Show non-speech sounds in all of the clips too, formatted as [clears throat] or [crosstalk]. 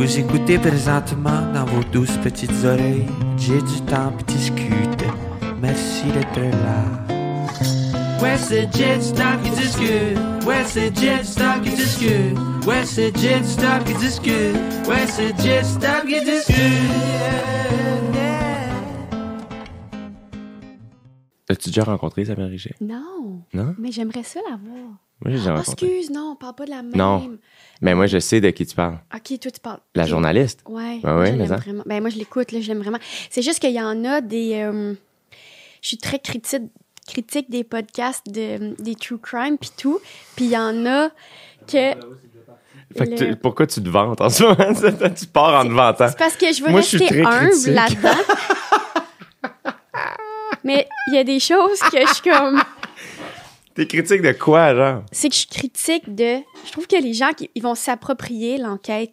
Vous écoutez présentement dans vos douces petites oreilles. J'ai du temps puis discute. Merci d'être là. Ouais, c'est Jet Stop qui discute. Ouais, c'est Jet Stop qui discute. Ouais, c'est Jet Stop qui discute. Ouais, c'est Jet Stop qui discute. As-tu déjà rencontré Isabelle Richer? Non. Non? Mais j'aimerais ça la voir. Moi, j'ai déjà Oh, excuse, non, on parle pas de la même. Non. Mais moi, je sais de qui tu parles. Ok, toi, tu parles. La journaliste. Ouais. Ben ouais, je mais ça. vraiment. Ben, moi, je l'écoute, là, je l'aime vraiment. C'est juste qu'il y en a des. euh, je suis très critique, critique des podcasts de, des true crime puis tout. Puis il y en a que. Fait que tu- pourquoi tu te vantes en ce moment? [laughs] tu pars en te vantant. C'est parce que je veux Moi, je suis rester très humble critique. là-dedans. [laughs] Mais il y a des choses que je suis comme. T'es critique de quoi, genre? c'est que je critique de. Je trouve que les gens qui ils vont s'approprier l'enquête.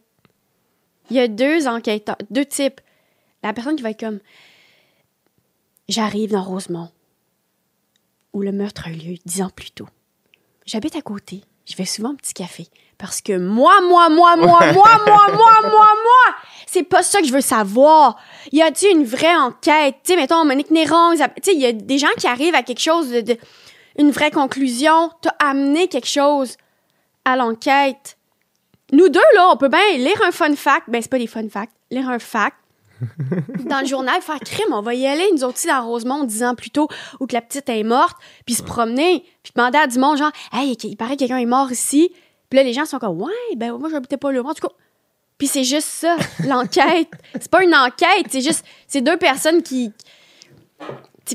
Il y a deux enquêteurs, deux types. La personne qui va être comme J'arrive dans Rosemont, où le meurtre a eu lieu dix ans plus tôt. J'habite à côté. Je vais souvent au petit café. Parce que moi, moi, moi, moi, moi, moi, moi, moi, moi, c'est pas ça que je veux savoir. Y a-t-il une vraie enquête? Tu sais, mettons, Monique Néron, tu sais, il y a des gens qui arrivent à quelque chose de, de- une vraie conclusion. T'as amené quelque chose à l'enquête. Nous deux, là, on peut bien lire un fun fact. Ben, c'est pas des fun facts. Lire un fact. [laughs] dans le journal, faire crime, on va y aller, nous autres, dans Rosemont, dix ans plus tôt, où que la petite est morte, puis se promener, puis demander à du monde, genre, hey, il paraît que quelqu'un est mort ici. Puis là, les gens sont comme, ouais, ben, moi, j'habitais pas là. En tout cas, puis c'est juste ça, [laughs] l'enquête. c'est pas une enquête, c'est juste, c'est deux personnes qui.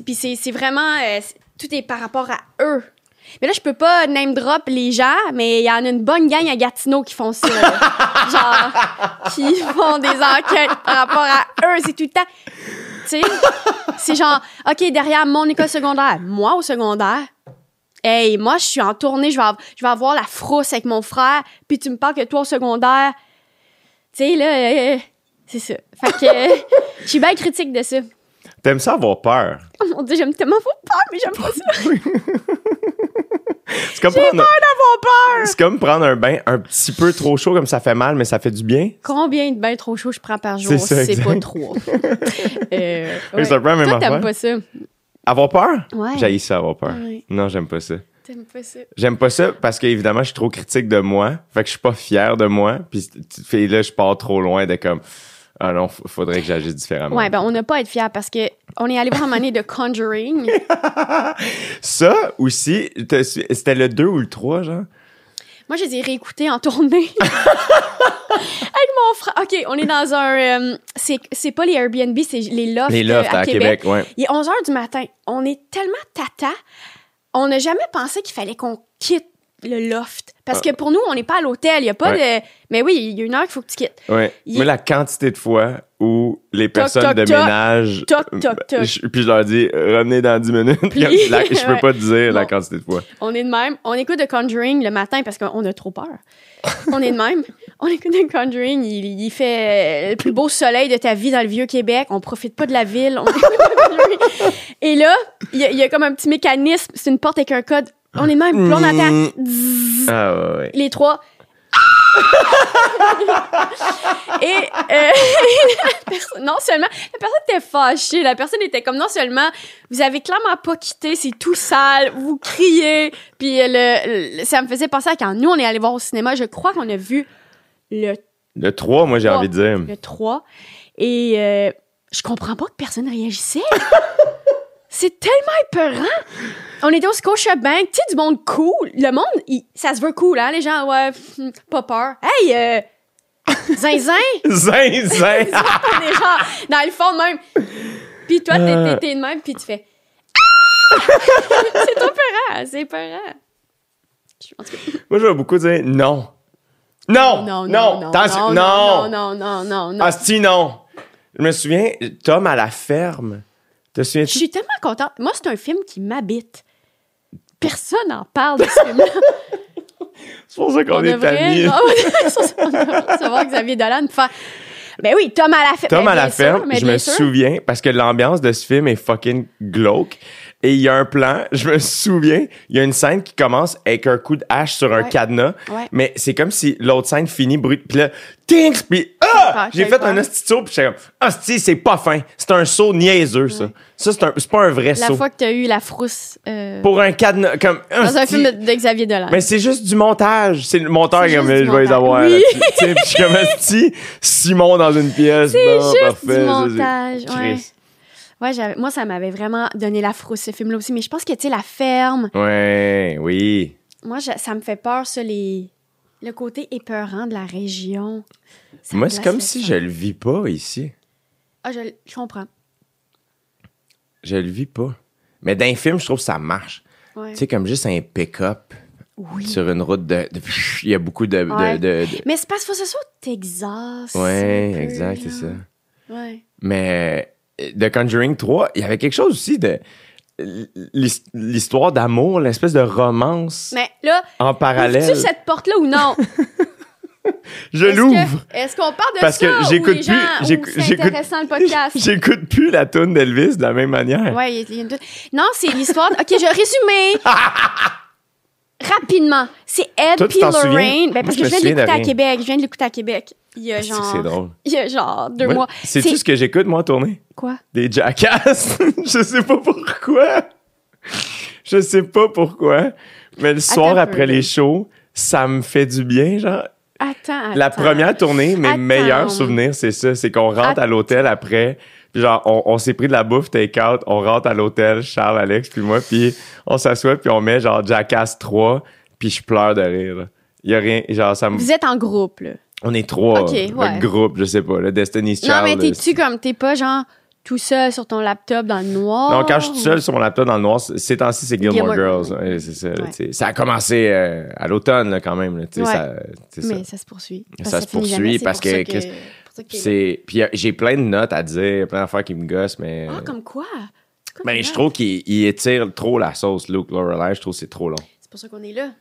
Puis c'est c'est vraiment. euh, tout est par rapport à eux. Mais là, je peux pas name drop les gens, mais il y en a une bonne gang à Gatineau qui font ça. là. [laughs] genre, qui font des enquêtes par rapport à eux. C'est tout le temps. Tu sais, c'est genre, OK, derrière mon école secondaire, moi au secondaire, hey, moi, je suis en tournée, je vais, av- je vais avoir la frousse avec mon frère, puis tu me parles que toi au secondaire, tu sais, là, euh, c'est ça. Fait que euh, je suis bien critique de ça. T'aimes ça avoir peur? Oh mon dieu, j'aime tellement avoir peur, mais j'aime pas ça. [laughs] C'est comme prendre... D'avoir peur! C'est comme prendre un bain un petit peu trop chaud, comme ça fait mal, mais ça fait du bien. Combien de bains trop chauds je prends par jour? C'est ça, pas trop. [laughs] euh, ouais. Même Toi, affaire. t'aimes pas ça? Avoir peur? Ouais. J'haïs ça, avoir peur. Ouais. Non, j'aime pas ça. T'aimes pas ça? J'aime pas ça parce qu'évidemment, je suis trop critique de moi. Fait que je suis pas fier de moi. Puis là, je pars trop loin de comme ah non, faudrait que j'agisse différemment. Ouais, ben on n'a pas à être fiers parce que on est allé voir un donné de Conjuring. [laughs] Ça aussi, c'était le 2 ou le 3, genre? Moi, je les ai réécoutés en tournée. [laughs] Avec mon frère. OK, on est dans un... euh, c'est, pas les Airbnb, c'est les lofts, Les euh, lofts à, Québec, ouais. Il est 11 h du matin. On est tellement tata. On n'a jamais pensé qu'il fallait qu'on quitte le loft. Parce que pour nous, on n'est pas à l'hôtel. Il n'y a pas de... Mais oui, il y a une heure qu'il faut que tu quittes. Ouais. Il- Moi, la quantité de fois où les personnes toc, de toc. ménage. Toc, toc, toc. je- puis je leur dis, revenez dans 10 minutes. Puis [laughs] la- je peux Ouais. pas te dire la quantité de fois. On est de même. On écoute de Conjuring le matin parce qu'on a trop peur. On est de même. On écoute de Conjuring. Il, il fait euh, le plus beau soleil de ta vie dans le vieux Québec. On profite pas de la ville. On. [laughs] Et là, il y, a- il y a comme un petit mécanisme. C'est une porte avec un code. On est même. On entend Zzz. Ah ouais, ouais. les trois. [laughs] Et euh, [laughs] personne- non seulement la personne était fâchée, la personne était comme non seulement vous avez clairement pas quitté, c'est tout sale, vous criez, puis le, le- ça me faisait penser à quand nous on est allé voir au cinéma, je crois qu'on a vu le Le 3, moi, j'ai Trois. envie de dire. le 3 et euh, je comprends pas que personne réagissait. [laughs] C'est tellement épeurant. On était au Scotiabank, tu sais, du monde cool. Le monde, il- ça se veut cool, hein, les gens, ouais, hum, pas peur. Hey, euh, [laughs] zinzin! [laughs] Zinzin! on est genre dans le fond même. Puis toi, t'es- Euh. t'es t'es de même, puis tu fais... [laughs] c'est trop peurant, c'est peurant. Je- en tout cas, Moi, je vais beaucoup dire non. Non! Non, non, non, Attention, non, non, non, non, non, non. Asti, non! Je me souviens, Tom à la ferme. Te Je suis tellement contente. Moi, c'est un film qui m'habite. Personne n'en parle de ce film-là. [laughs] C'est pour ça qu'on On est devrait, amis. [laughs] on devrait recevoir Xavier Dolan pour faire. Ben oui, Tom à la ferme. Tom à la ferme, je me sûr. souviens, parce que l'ambiance de ce film est fucking glauque. Et il y a un plan, [laughs] je me souviens, il y a une scène qui commence avec un coup de hache sur un Ouais. cadenas. Ouais. Mais c'est comme si l'autre scène finit brut. Puis là, tinks, puis ah! J'ai fait un hostie puis j'étais comme, hostie, c'est pas fin. C'est un saut niaiseux, ça. Ça, c'est un- c'est pas un vrai La saut. fois que t'as eu la frousse euh, Pour un cadenas, comme, dans un hostie. film de, Xavier Dolan. Mais c'est juste du montage. C'est le monteur qui je vais les montage. avoir. Oui. je suis comme, [laughs] hostie, Simon dans une pièce. C'est bon, juste parfait, du ça, c'est- montage, ouais. Ouais, moi, ça m'avait vraiment donné la frousse, ce film-là aussi. Mais je pense que, tu sais, la ferme, Ouais, oui. moi, je- ça me fait peur, ça, les... le côté épeurant de la région. Ça Moi, c'est comme si je le vis pas ici. Ah, je, je comprends. Je le vis pas. Mais dans un film, je trouve que ça marche. Ouais. Tu sais, comme juste un pick-up Oui. sur une route de. Il y a beaucoup de. de- Ouais. de- de- Mais c'est parce que ce soit au Texas. Ouais, exact, c'est ça. Ouais. Mais The Conjuring 3, il y avait quelque chose aussi de. l'his- L'histoire d'amour, l'espèce de romance Mais là, en parallèle. ouvres-tu cette porte-là ou non? [laughs] Je l'ouvre. que- Est-ce qu'on parle de Parce ça que ou j'écoute plus- c'est j'écoute- intéressant le podcast? [laughs] J'écoute plus la tune d'Elvis de la même manière. Ouais, il y a- une... Non, c'est l'histoire... de- OK, je résumer. [laughs] Rapidement. C'est Ed Toi, tu P. t'en souviens? Lorraine. Ben, Moi, parce je que me je viens de souviens de l'écouter à rien. Québec. Je viens de l'écouter à Québec. Il y a C'est que genre... c'est drôle? Il y a genre deux Moi, mois. C'est- ce que j'écoute, moi, en tournée? Quoi? Des jackasses. [laughs] je sais pas pourquoi. Je sais pas pourquoi. Mais le soir un peu, après là. les shows, ça me fait du bien, genre. Attends, La attends. première tournée, mes Attends. meilleurs souvenirs, c'est ça. C'est qu'on rentre à l'hôtel après. Puis genre, on, on s'est pris de la bouffe take-out. On rentre à l'hôtel, Charles, Alex, puis moi. Puis on s'assoit, puis on met genre Jackass 3. Puis je pleure de rire. Il y a rien. Genre, ça me... Vous êtes en groupe, là. On est trois. Ok, le ouais. groupe, je sais pas. Le Destiny's Non, Child. mais euh, t'es-tu comme... T'es pas genre tout seul sur ton laptop dans le noir? Non, quand je suis tout seul sur mon laptop dans le noir, ces temps-ci, c'est Gilmore, Girls. Ouais, c'est ça, Ouais. Ça a commencé euh, à l'automne, là, quand même. là, Ouais. ça-. Mais ça se poursuit. Ça se poursuit parce pour que. C'est... Puis j'ai plein de notes à dire, plein d'affaires qui me gossent, mais... Ah, comme quoi? Comme ben, je trouve qu'il il étire trop la sauce, Luke Lorelai. Je trouve que c'est trop long. C'est pour ça qu'on est là.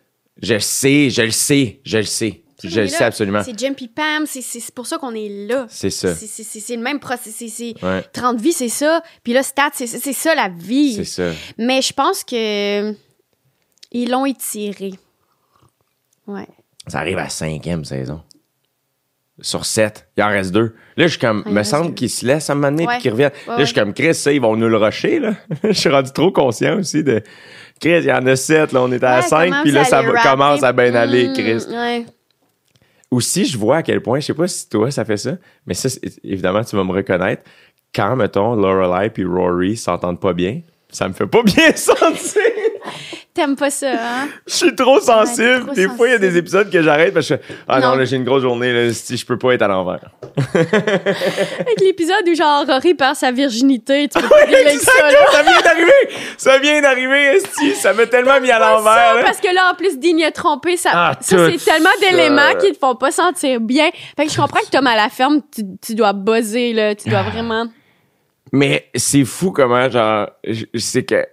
Je le sais, je le sais, je le sais. C'est Je le sais absolument. C'est Jim puis Pam, c'est- c'est c'est pour ça qu'on est là. C'est ça. C'est- C'est c'est- c'est le même processus. c'est- c'est- Ouais, 30 vies, c'est ça. Puis là, stats, c'est c'est ça la c'est vie. ça. Mais je pense que ils l'ont étiré. Ouais. Ça arrive à la cinquième saison. Sur sept. Il en reste deux. Là, je suis comme, il me semble qu'ils se laissent à un moment donné Ouais. puis qu'ils reviennent. Ouais, là, je suis comme, Chris, ça, ils vont nous le rusher, là. [laughs] je suis rendu trop conscient aussi de, Chris, il y en a sept, là, on est à Ouais, cinq, commence puis là, ça commence à bien aller, Mm, Chris. Ouais. Aussi, je vois à quel point, je sais pas si toi, ça fait ça, mais ça, évidemment, tu vas me reconnaître. Quand, mettons, Lorelai puis Rory s'entendent pas bien, ça me fait pas [laughs] bien sentir. T'aimes pas ça, hein? [laughs] Je suis trop sensible. trop des fois, il y a des épisodes que j'arrête parce que je fais, ah non, Non. là, j'ai une grosse journée, là, si je peux pas être à l'envers. [laughs] Avec l'épisode où genre Rory perd sa virginité, tu peux [laughs] pas avec ça, là. ça vient d'arriver! Ça vient d'arriver, Esti! Ça m'a tellement mis à l'envers, parce que là, en plus, Digne trompé, ça, Ah, ça c'est tellement d'éléments qui te font pas sentir bien. Fait que je comprends que Tom à la ferme, tu, tu dois buzzer, là. Tu dois [sighs] vraiment. Mais c'est fou comment, genre, je- c'est que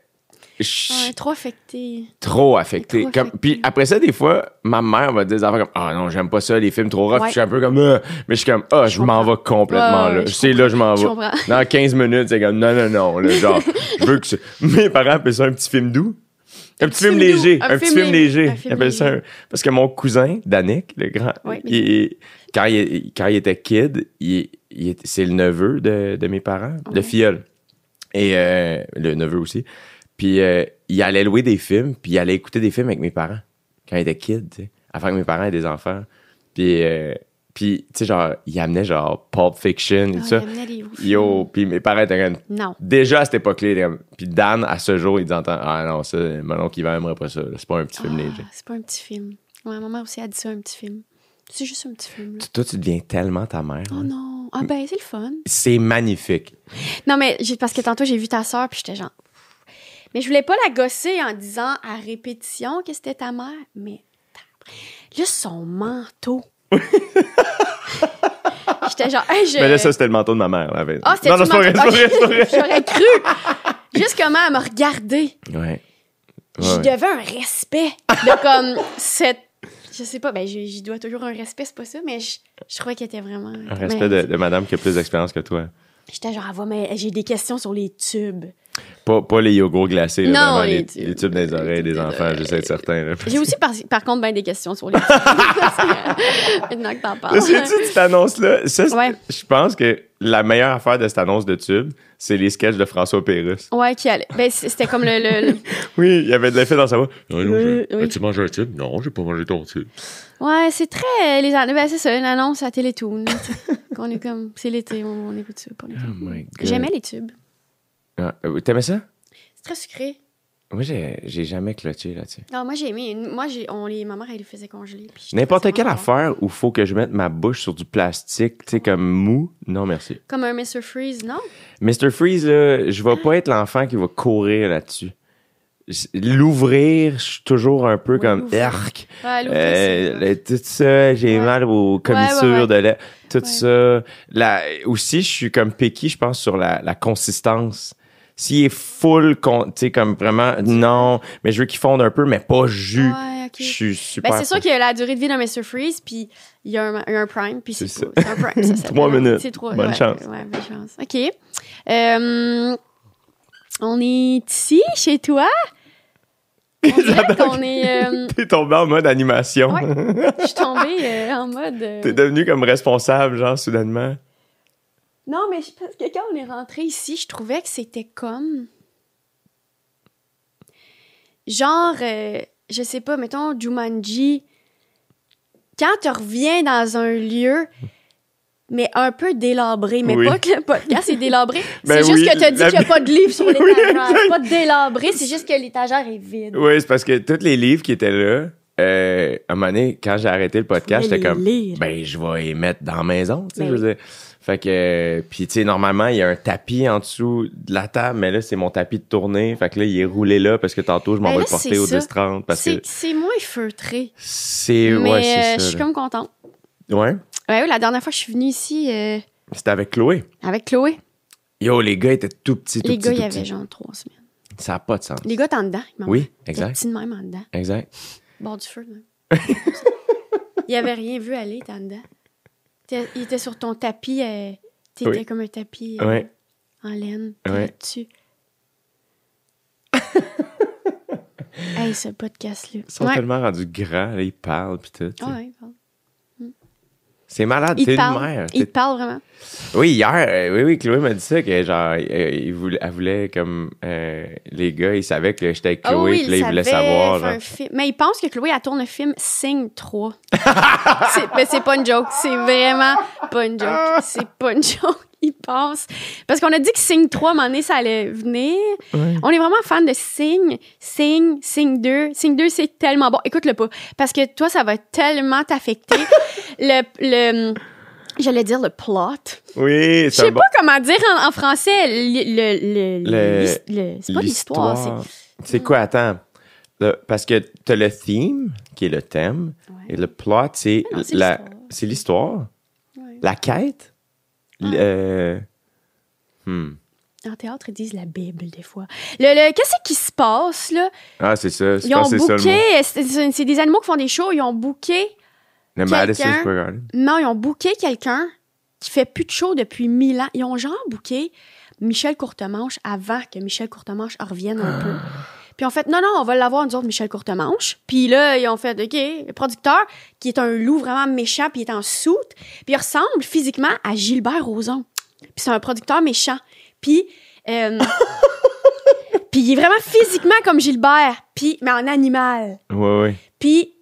Ouais, trop affecté. trop affecté. Trop Comme, affecté. puis après ça, des fois, ma mère va dire des affaires comme Ah non, j'aime pas ça, les films trop rough. Ouais. Je suis un peu comme Ah Mais je suis comme Ah, je m'en vais complètement Ouais, là. C'est là, je m'en vais. Dans 15 minutes, c'est comme Non, non, non. Là, genre, je veux que ce- [laughs] Mes parents appellent ça un petit film doux. Un petit film film léger. Un Un petit film léger. léger. Un film Ils appellent ça léger. un- Parce que mon cousin, Danick, le grand, Ouais, il- quand, il, quand il était kid, il, c'est le neveu de, de mes parents, de Ouais. filleul. Et euh, le neveu aussi. Puis euh, il allait louer des films, puis il allait écouter des films avec mes parents quand il était kid, tu sais, avant que mes parents aient des enfants. Puis, euh, puis tu sais, genre, il amenait genre Pulp Fiction et Ah, tout ça. il amenait les beaux Yo, puis mes parents étaient comme... Non. Déjà à cette époque-là, puis Dan, à ce jour, il dit entend, Ah non, ça, mon oncle, il aimerait pas ça. C'est pas un petit film Ah, léger. c'est pas un petit film. Ouais, ma mère aussi a dit ça, un petit film. C'est juste un petit film, là. Toi, tu deviens tellement ta mère. Oh hein. non. Ah ben, c'est le fun. C'est magnifique. Non, mais parce que tantôt, j'ai vu ta soeur, puis j'étais genre. Mais je voulais pas la gosser en disant à répétition que c'était ta mère, mais. Juste son manteau. [laughs] j'étais genre. Hey, je... Mais là, ça, c'était le manteau de ma mère. Là, Ah, c'était non, non, c'est pas vrai. J'aurais cru. Juste comment elle me regardait. Ouais. Ouais. devais un respect. De comme cette. Je sais pas, ben j'y dois toujours un respect, c'est pas ça, mais je, je trouvais qu'elle était vraiment. Un respect de, de madame qui a plus d'expérience que toi. J'étais genre, ah, va, mais j'ai des questions sur les tubes. Pas, pas les yogourts glacés, là, Non, vraiment, les les, tubes. les tubes dans les oreilles des Les enfants, tubes, j'essaie d'être certain. J'ai aussi, par, par contre, bien des questions sur les [laughs] tubes. [laughs] Maintenant que t'en parles. Que tu sais, cette annonce-là, ça, c'est- Ouais. je pense que la meilleure affaire de cette annonce de tube, c'est les sketchs de François Pérusse. Ouais, qui allait. Ben, c'était comme le. le- le- [laughs] Oui, il y avait de l'effet dans sa voix. Non, non, Euh, j'ai- oui. As-tu mangé un tube? Non, j'ai pas mangé ton tube. Ouais, c'est très. Les, an- ben, c'est ça, une annonce à Télétoon. sais. Qu'on est comme. C'est l'été, on, on écoute ça. Oh comme- my God. J'aimais les tubes. Ah, euh, T'aimais ça? C'est très sucré. Moi, j'ai j'ai jamais clutché là-dessus. Non, moi, j'ai aimé. Moi, j'ai, on, les, ma mère, elle les faisait congeler. puis N'importe quelle affaire où faut que je mette ma bouche sur du plastique, tu sais, comme mou, non merci. Comme un Mr. Freeze, non? Mr. Freeze, là, je vais pas être l'enfant qui va courir là-dessus. L'ouvrir, je suis toujours un peu comme l'ouvrir. arc. Ouais, l'autre, Euh, tout ça, j'ai Ouais. mal aux commissures Ouais, ouais, ouais. de lait, tout Ouais. ça. La, aussi, je suis comme picky, je pense, sur la, la consistance. S'il est full, tu sais, comme vraiment, non, mais je veux qu'il fonde un peu, mais pas jus. Ouais. Je suis super. Ben, c'est sûr qu'il y a la durée de vie d'un Mr. Freeze, puis il y a un, prime, puis c'est, un prime. Ça. [laughs] Trois minutes. C'est trois. Bonne ouais, chance. Ouais, bonne chance. OK. Euh, on est ici, chez toi. On qu'on est... euh, [laughs] T'es tombé en mode animation. Ouais. je suis tombée euh, en [laughs] mode... T'es devenu comme responsable, genre, soudainement. Non, mais je- parce que quand on est rentré ici, je trouvais que c'était comme. Genre, euh, je sais pas, mettons Jumanji. Quand tu reviens dans un lieu, mais un peu délabré, mais Oui. pas que le podcast est délabré. [laughs] Ben c'est juste oui, que tu as dit la- qu'il n'y a pas de livre sur [laughs] Oui, l'étagère. exact. pas de délabré, c'est juste que l'étagère est vide. Oui, c'est parce que tous les livres qui étaient là, euh, à un moment donné, quand j'ai arrêté le podcast, j'étais comme, lire. ben, je vais les mettre dans la maison, tu sais, Ben je veux dire. Fait que, euh, puis tu sais, normalement, il y a un tapis en dessous de la table, mais là, c'est mon tapis de tournée. Fait que là, il est roulé là parce que tantôt, je m'en Ben vais le porter au ça. 10-30 parce C'est que moins feutré. c'est, ouais, euh, c'est je ça. suis comme contente. Ouais? Ouais, oui, la dernière fois que je suis venue ici euh, C'était avec Chloé. avec Chloé, Yo, les gars étaient tout petits, tout les petits, gars, il y avait genre trois semaines. Ça n'a pas de sens. Les gars, t'es en dedans. Oui, exact, petit de même en dedans. exact. Bord du feu, là. [laughs] il avait rien vu aller, t'es en dedans. Il était sur ton tapis. euh, T'étais Oui. comme un tapis euh, Ouais. en laine. Ouais. là-dessus. [laughs] hey, ce podcast-là. Ils sont Ouais. tellement rendus grands, là, ils parlent pis tout. ouais, pardon. C'est malade, t'es te une mère. Il te parle vraiment. Oui, hier, euh, oui, oui, Chloé m'a dit ça, que genre, euh, il voulait, elle voulait comme, euh, les gars, ils savaient que j'étais avec Ah Chloé, oui, puis là, il ils voulaient savoir, genre. Mais il pense que Chloé, elle tourne le film Signe 3. [laughs] c'est, mais c'est pas une joke. C'est vraiment pas une joke. C'est pas une joke. Il pense. Parce qu'on a dit que Signe 3, à un moment donné, ça allait venir. On est vraiment fan de Signe. Signe, Signe 2. Signe 2, c'est tellement bon. Écoute-le pas. Parce que toi, ça va tellement t'affecter. [laughs] le, le, j'allais dire le plot. Oui, Je c'est sais un bon. pas comment dire en, en français. Le, le, le- c'est pas l'histoire. c'est- quoi, attends? Parce que t'as le theme, qui est le thème, Ouais. et le plot, c'est c'est la, l'histoire. c'est l'histoire. Ouais. La quête? Le- euh, hmm. En théâtre, ils disent la Bible, des fois. Le, le- Qu'est-ce qui se passe, là? Ah, c'est ça. Ils ont booké... C'est des animaux qui font des shows. Ils ont booké... Le Madison. Non, ils ont booké quelqu'un qui fait plus de shows depuis mille ans. Ils ont genre booké Michel Courtemanche avant que Michel Courtemanche revienne un peu. Puis en fait, non, non, on va l'avoir, nous autres, Michel Courtemanche. Puis là, ils ont fait, OK, le producteur, qui est un loup vraiment méchant, puis il est en soute, puis il ressemble physiquement à Gilbert Rozon. Puis c'est un producteur méchant. Puis, euh, [laughs] puis il est vraiment physiquement comme Gilbert, puis, mais en animal. Ouais, ouais. Puis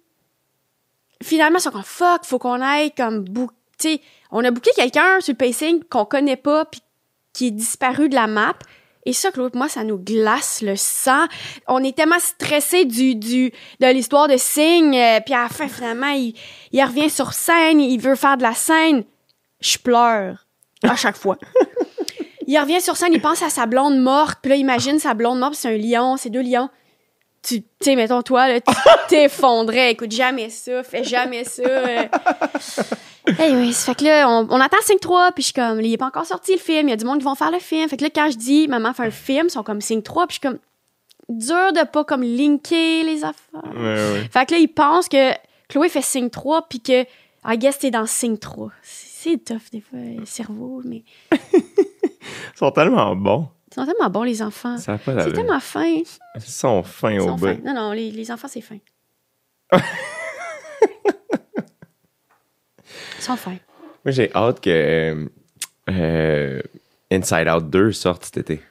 finalement, ils sont comme fuck, faut qu'on aille comme book. Tu sais, on a booké quelqu'un sur le pacing qu'on connaît pas, puis qui est disparu de la map. Et ça, Claude, moi, ça nous glace le sang. On est tellement stressés du, du, de l'histoire de Signe. euh, puis à la fin, finalement, il, il revient sur scène, il veut faire de la scène. Je pleure à chaque fois. il revient sur scène, il pense à sa blonde morte. Puis là, imagine sa blonde morte, c'est un lion, c'est deux lions tu tu sais, mettons, toi, là, tu t'effondrais. Écoute, jamais ça, fais jamais ça. euh. Anyways, fait que là, on, on attend 5-3, puis je suis comme, il est pas encore sorti le film, il y a du monde qui vont faire le film. Fait que là, quand je dis, maman fait un film, ils sont comme 5-3, puis je suis comme, dur de pas comme linker les affaires. Ouais, ouais. Fait que là, ils pensent que Chloé fait signe 3, puis que, I guess, t'es dans signe 3. C'est tough, des fois, le cerveau, mais. [laughs] Ils sont tellement bons. Ils sont tellement bons, les enfants. Ça pas C'est tellement fin. Ils sont fins au bout. Non, non, les, les enfants, c'est fin. [laughs] Moi, j'ai hâte que euh, Inside Out 2 sorte cet été.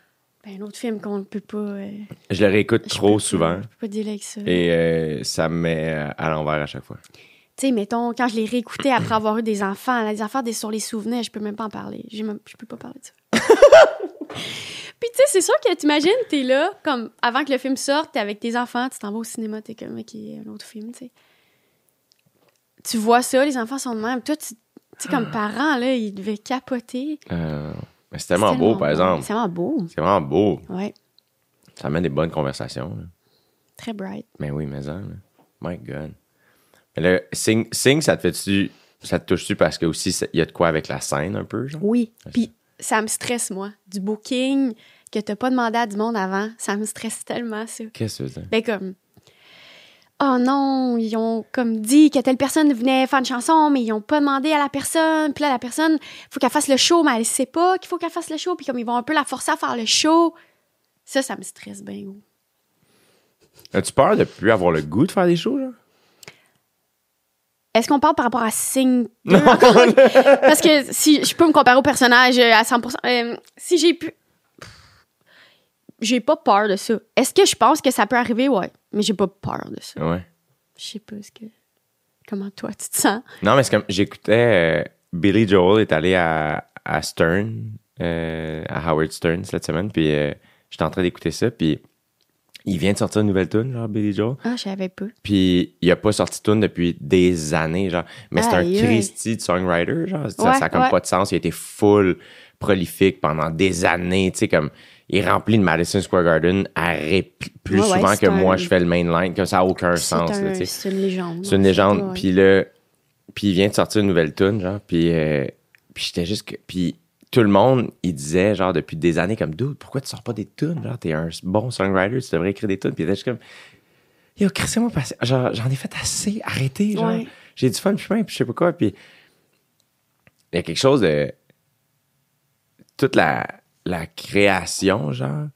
Ben, un autre film qu'on ne peut pas. euh, Je le réécoute trop souvent Pas, je peux pas avec ça. et euh, ça me met à l'envers à chaque fois. Tu sais, mettons, quand je l'ai réécouté après avoir eu des enfants, les affaires des, sur les souvenirs, je peux même pas en parler. Je peux pas parler de ça. [laughs] Puis tu sais, c'est sûr que t'imagines, t'es là, comme avant que le film sorte, t'es avec tes enfants, tu t'en vas au cinéma, t'es comme, ok, un autre film, tu sais. Tu vois ça, les enfants sont de même. Toi, tu sais, comme parent, là, ils devaient capoter. Euh, mais c'est tellement beau, par exemple. C'est tellement beau. C'est vraiment beau. Ouais, Ça mène des bonnes conversations. là. très bright. Mais oui, mais ça. là. My God. Mais là, Sing, Sing ça te fait-tu. Ça te touche-tu parce que aussi, il y a de quoi avec la scène un peu, genre? Oui. Puis ça me stresse, moi. Du booking que t'as pas demandé à du monde avant, ça me stresse tellement, ça. Qu'est-ce que c'est? Ben comme Oh non, ils ont comme dit que telle personne venait faire une chanson, mais ils ont pas demandé à la personne. Puis là, la personne, faut qu'elle fasse le show, mais elle sait pas qu'il faut qu'elle fasse le show. Puis comme ils vont un peu la forcer à faire le show. Ça, ça me stresse bien. As-tu peur de plus avoir le goût de faire des shows, genre? Est-ce qu'on parle par rapport à Sing [laughs] 2 encore? Parce que si je peux me comparer au personnage euh, à 100%, euh, si j'ai pu. J'ai pas peur de ça. Est-ce que je pense que ça peut arriver? Ouais. Mais j'ai pas peur de ça. Ouais. Je sais pas ce que. Comment toi, tu te sens? Non, mais c'est comme. J'écoutais. euh, Billy Joel est allé à, à Stern, euh, à Howard Stern cette semaine, puis euh, j'étais en train d'écouter ça, puis il vient de sortir une nouvelle tune, genre Billy Joel. Ah, je savais pas. Puis il a pas sorti de tune depuis des années, genre. Mais c'est un aïe. Christy de songwriter, genre. Ça, Ouais, ça a comme ouais. pas de sens. Il a été full prolifique pendant des années, tu sais, comme. Il est rempli de Madison Square Garden à répli- plus Ouais, ouais, souvent que un- moi je fais le mainline, que ça a aucun sens, un- c'est une légende. C'est une légende. Puis là, puis il vient de sortir une nouvelle tune, genre. Puis, euh, puis j'étais juste que. Puis tout le monde, il disait, genre, depuis des années, comme, dude, pourquoi tu sors pas des tunes? Genre, t'es un bon songwriter, tu devrais écrire des tunes. Puis il était juste comme, yo, crissez-moi passé. Genre, j'en ai fait assez, arrêtez, genre. Ouais. J'ai du fun, puis je sais pas quoi. Puis il y a quelque chose de. Toute la, la création, genre,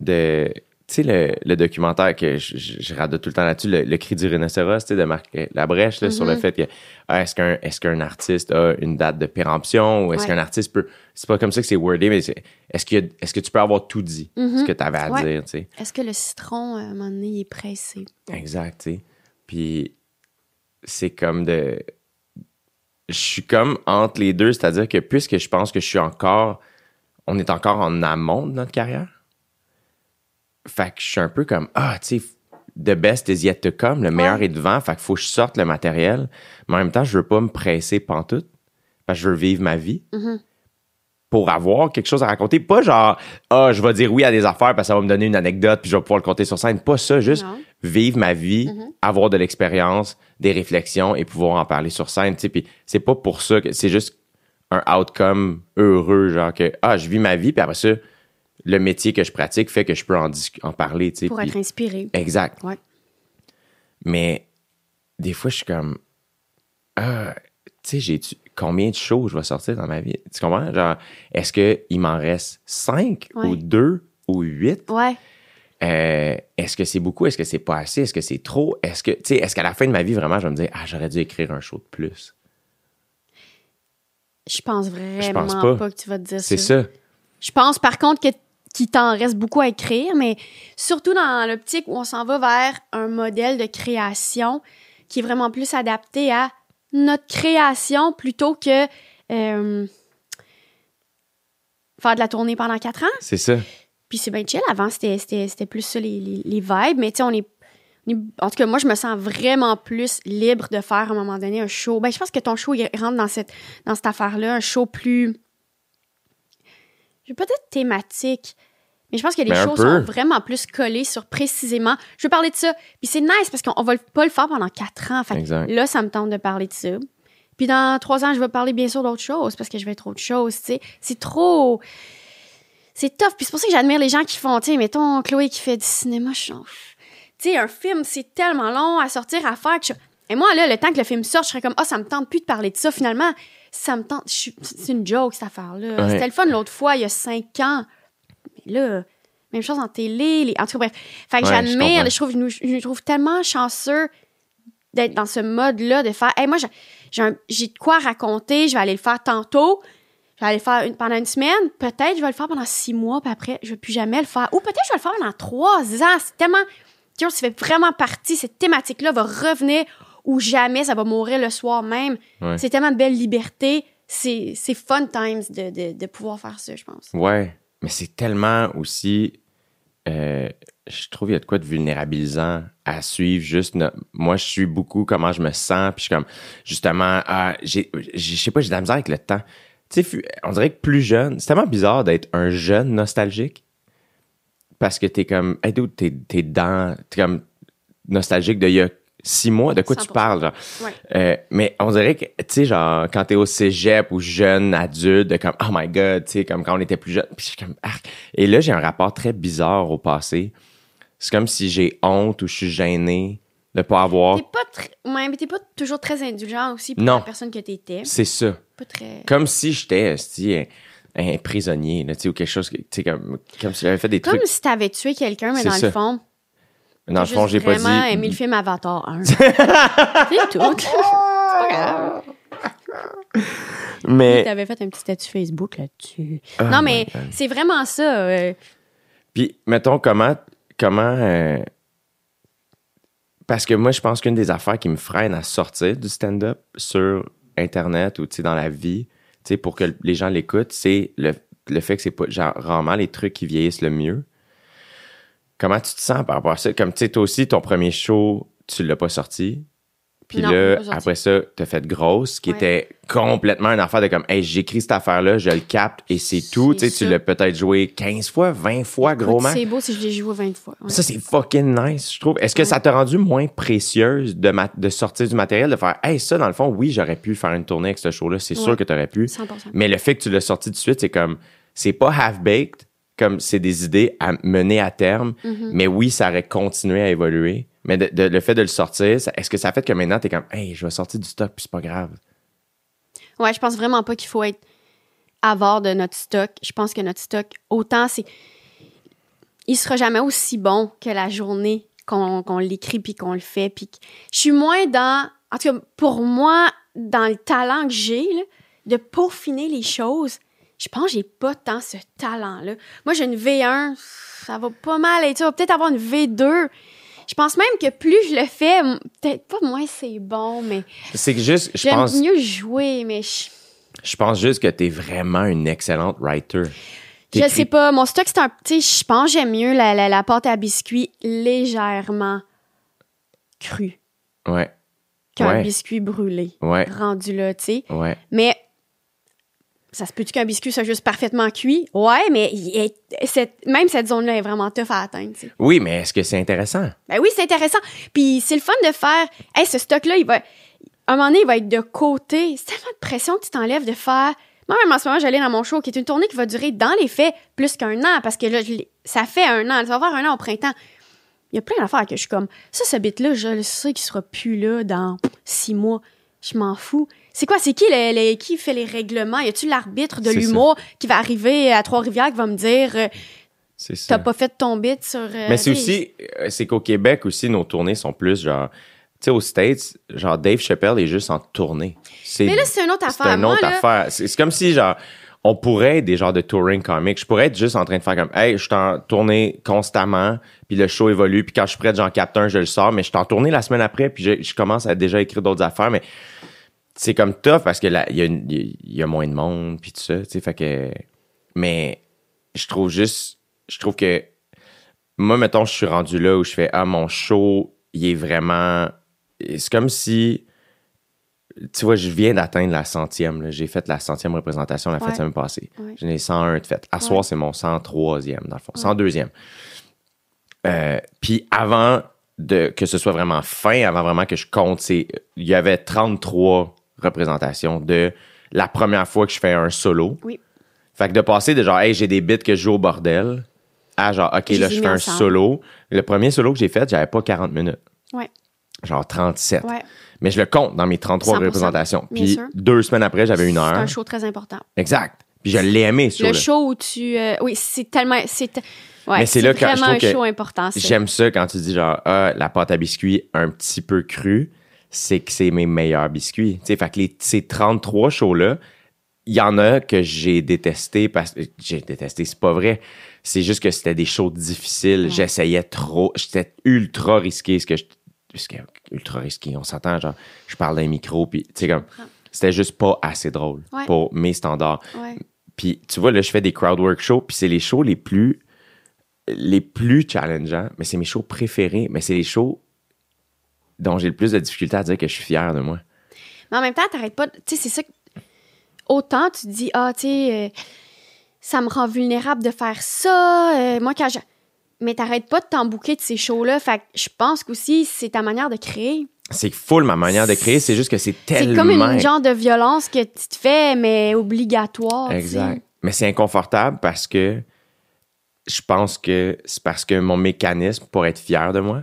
de. Tu sais, le, le documentaire que je, je, je radote tout le temps là-dessus, le, le cri du rhinocéros, tu sais, de Marc Labrèche, là, sur le Mhm. fait que ah, est-ce qu'un qu'un artiste a une date de péremption ou est-ce Ouais. qu'un artiste peut. C'est pas comme ça que c'est wordé, mais est-ce que, est que tu peux avoir tout dit, ce que tu avais à Ouais. dire, tu sais? Est-ce que le citron, à un moment donné, il est pressé? Exact, tu sais. Puis c'est comme de. Je suis comme entre les deux, c'est-à-dire que puisque je pense que je suis encore. On est encore en amont de notre carrière. Fait que je suis un peu comme Ah, tu sais, the best is yet to come, le meilleur Ouais. est devant, fait qu'il faut que je sorte le matériel. Mais en même temps, je veux pas me presser pantoute, parce que je veux vivre ma vie. Mhm. Pour avoir quelque chose à raconter. Pas genre, ah, je vais dire oui à des affaires parce que ça va me donner une anecdote puis je vais pouvoir le compter sur scène. Pas ça, juste Non. vivre ma vie, Mhm. avoir de l'expérience, des réflexions et pouvoir en parler sur scène. Puis c'est pas pour ça que c'est juste un outcome heureux, genre que ah, je vis ma vie, puis après ça, le métier que je pratique fait que je peux en, parler. tu sais. Pour être inspiré. Exact. Ouais. Mais des fois, je suis comme ah, tu sais, j'ai combien de shows je vais sortir dans ma vie? Tu comprends? Genre, est-ce qu'il m'en reste cinq Ouais. ou deux ou huit? Ouais. Euh, est-ce que c'est beaucoup? Est-ce que c'est pas assez? Est-ce que c'est trop? Est-ce que, tu sais, est-ce qu'à la fin de ma vie, vraiment, je vais me dire, ah, j'aurais dû écrire un show de plus? Je pense vraiment pense pas. pas. que tu vas te dire C'est ça. ça. Je pense par contre que qu'il t'en reste beaucoup à écrire, mais surtout dans l'optique où on s'en va vers un modèle de création qui est vraiment plus adapté à notre création plutôt que euh, faire de la tournée pendant quatre ans. C'est ça. Puis c'est bien chill. Avant, c'était, plus ça, les, les, les vibes. Mais tu sais, on est- En tout cas, moi, je me sens vraiment plus libre de faire à un moment donné un show. Ben, je pense que ton show, il rentre dans cette, dans cette affaire-là. Un show plus. Peut-être thématique. Mais je pense que les peu. sont vraiment plus collés sur précisément. Je veux parler de ça. Puis c'est nice parce qu'on on va pas le faire pendant quatre ans. Fait Exact. là, ça me tente de parler de ça. Puis dans trois ans, je vais parler bien sûr d'autres choses parce que je vais être autre chose. C'est trop c'est tough. Puis c'est pour ça que j'admire les gens qui font, tu sais, mettons Chloé qui fait du cinéma, je suis tu sais, un film, c'est tellement long à sortir, à faire. Que je- Et moi, là, le temps que le film sort, je serais comme, ah, ça me tente plus de parler de ça. Finalement, ça me tente. je C'est une joke, cette affaire-là. Ouais. C'était le fun l'autre fois, il y a cinq ans. Mais là, même chose en télé. Les... En tout cas, bref. Fait que Ouais, j'admire, je, trouve, je nous- trouve tellement chanceux d'être dans ce mode-là, de faire, hey, moi, j'ai- un- de quoi raconter, je vais aller le faire tantôt. Je vais aller le faire une- pendant une semaine. Peut-être je vais le faire pendant six mois, puis après, je vais plus jamais le faire. Ou peut-être je vais le faire pendant trois ans. C'est tellement. Qui fait vraiment partie. Cette thématique-là va revenir ou jamais ça va mourir le soir même. Ouais. C'est tellement de belle liberté. C'est c'est fun times de, de, de pouvoir faire ça, je pense. Ouais, mais c'est tellement aussi. euh, je trouve qu'il y a de quoi de vulnérabilisant à suivre. Juste, no- moi, je suis beaucoup comment je me sens, puis je suis comme, justement, ah, j'ai, je sais pas, j'ai de la misère avec le temps. Tu sais, on dirait que plus jeune, c'est tellement bizarre d'être un jeune nostalgique parce que t'es comme, hey, dude, t'es, t'es dans, t'es comme nostalgique d'il y a six mois, de quoi tu 100%. parles, genre. Ouais. Euh, mais on dirait que, tu sais, genre, quand t'es au cégep ou jeune adulte, de comme, oh my god, tu sais, comme quand on était plus jeune. Puis je suis comme, arc. Et là, j'ai un rapport très bizarre au passé. C'est comme si j'ai honte ou je suis gêné de pas avoir. T'es pas. Ouais, mais t'es pas toujours très indulgent aussi pour Non. la personne que t'étais. C'est ça. Pas très. Comme si j'étais, esti, un, prisonnier, là, tu sais, ou quelque chose, tu comme, comme si j'avais fait des Comme trucs. si t'avais tué quelqu'un, mais dans ça. le fond. Dans le fond, j'ai pas vraiment dit. aimé le film Avatar 1. [laughs] C'est tout. [laughs] C'est pas grave. Mais. T'avais fait un petit statut Facebook là-dessus. Oh non, mais God. c'est vraiment ça. euh, Puis, mettons, comment. comment euh, Parce que moi, je pense qu'une des affaires qui me freine à sortir du stand-up sur Internet ou tu sais, dans la vie, tu pour que les gens l'écoutent, c'est le, le fait que c'est pas genre, rarement les trucs qui vieillissent le mieux. Comment tu te sens par rapport à ça? Comme, tu sais, toi aussi, ton premier show, tu l'as pas sorti. Puis Non, là, après ça, t'as fait grosse, qui Ouais. était complètement une affaire de comme, hey, j'écris cette affaire-là, je le capte et c'est tout. Tu sais, tu l'as peut-être joué 15 fois, 20 fois, gros max. C'est beau si je l'ai joué 20 fois. ouais. Ça, c'est fucking nice, je trouve. Est-ce que ça t'a rendu moins précieuse de, ma- de sortir du matériel, de faire, hey, ça, dans le fond, oui, j'aurais pu faire une tournée avec ce show-là, c'est sûr que t'aurais pu. 100%. Mais le fait que tu l'as sorti tout de suite, c'est comme, c'est pas half-baked, comme c'est des idées à mener à terme, Mm-hmm. mais oui, ça aurait continué à évoluer. Mais le fait de le sortir, est-ce que ça fait que maintenant, t'es comme, hey, je vais sortir du stock, puis c'est pas grave? Ouais, je pense vraiment pas qu'il faut être avare de notre stock. Je pense que notre stock, autant c'est. Il sera jamais aussi bon que la journée qu'on l'écrit puis qu'on le fait. Puis je suis moins dans. En tout cas, pour moi, dans le talent que j'ai, de peaufiner les choses, je pense que j'ai pas tant ce talent-là. Moi, j'ai une V1, ça va pas mal être ça. peut-être avoir une V2. Je pense même que plus je le fais, peut-être pas moins c'est bon, mais C'est que juste, je j'aime pense, mieux jouer, mais je, je pense juste que t'es vraiment une excellente writer. Je sais pas. Mon stock, c'est un. Sais, je pense que j'aime mieux la, la, la pâte à biscuits légèrement crue Ouais, qu'un Ouais. biscuit brûlé. ouais, Rendu là, tu sais. ouais. Mais ça se peut-tu qu'un biscuit soit juste parfaitement cuit? Ouais, mais il est- cette, même cette zone-là est vraiment tough à atteindre. Oui, mais est-ce que c'est intéressant? Ben oui, c'est intéressant. Puis c'est le fun de faire. Hey, ce stock-là, il va. À un moment donné, il va être de côté. C'est tellement de pression que tu t'enlèves de faire. Moi, même en ce moment, j'allais dans mon show, qui est une tournée qui va durer dans les faits plus qu'un an, parce que là, je ça fait un an. Ça va faire un an au printemps. Il y a plein d'affaires que je suis comme. Ça, ce bit-là, je le sais qu'il sera plus là dans six mois. Je m'en fous. C'est quoi? C'est qui, le- le- qui fait les règlements? Y a-tu l'arbitre de C'est l'humour qui va arriver à Trois-Rivières qui va me dire euh, C'est. T'as pas fait ton bit sur. euh, Mais c'est aussi, euh, c'est qu'au Québec aussi, nos tournées sont plus genre, tu sais, aux States, genre Dave Chappelle est juste en tournée. C'est, Mais là, c'est une autre c'est affaire. une Moi, autre affaire. C'est, c'est comme si, genre, on pourrait être des genres de touring comics. Je pourrais être juste en train de faire comme, hey, je suis en tournée constamment, puis le show évolue, puis quand je suis prêt, j'en capte un, je le sors, mais je suis en tournée la semaine après, puis je, je commence à déjà écrire d'autres affaires, mais c'est comme tough parce que là, il y, y a moins de monde, puis tout ça, tu sais, fait que, mais je trouve juste, je trouve que moi, mettons, je suis rendu là où je fais, ah, mon show, il est vraiment, c'est comme si, tu vois, je viens d'atteindre la centième, j'ai fait la centième représentation la Ouais. fête semaine passée. Ouais. J'en ai 101 de fait. À soir, c'est mon 103e, dans le fond. 102e. Euh, puis avant de, que ce soit vraiment fin, avant vraiment que je compte, il y avait 33 représentations de la première fois que je fais un solo. Oui. Fait que de passer de genre, hey, j'ai des bits que je joue au bordel, à genre, OK, là, je fais un solo. Le premier solo que j'ai fait, j'avais pas 40 minutes. Ouais. genre 37. Ouais. Mais je le compte dans mes 33 100%, représentations. bien Puis sûr. deux semaines après, j'avais une C'est heure. un show très important. Exact. Puis je l'ai aimé, ce Le show où tu. euh, oui, c'est tellement. C'est ouais, Mais c'est là que je trouve un que show important. ça. J'aime ça quand tu dis genre, ah, la pâte à biscuits un petit peu crue, c'est que c'est mes meilleurs biscuits. Tu sais, fait que les, ces 33 shows-là, il y en a que j'ai détesté parce que j'ai détesté, c'est pas vrai. C'est juste que c'était des shows difficiles. J'essayais trop. J'étais ultra risqué. Ce que je, ultra risqué, on s'entend, genre, je parle d'un micro, puis tu sais, comme, c'était juste pas assez drôle Ouais. pour mes standards. Ouais. Puis tu vois, là, je fais des crowd work shows, puis c'est les shows les plus les plus challengeants, mais c'est mes shows préférés, mais c'est les shows dont j'ai le plus de difficulté à dire que je suis fier de moi. Mais en même temps, t'arrêtes pas. Tu sais, c'est ça. que- Autant tu te dis, ah, tu sais, euh, ça me rend vulnérable de faire ça. euh, moi, quand je. Mais t'arrêtes pas de t'embouquer de ces shows-là. Fait que je pense qu'aussi, c'est ta manière de créer. C'est full ma manière de créer, c'est juste que c'est C'est tellement... comme une genre de violence que tu te fais, mais obligatoire. Exact. Mais c'est inconfortable parce que je pense que c'est parce que mon mécanisme pour être fier de moi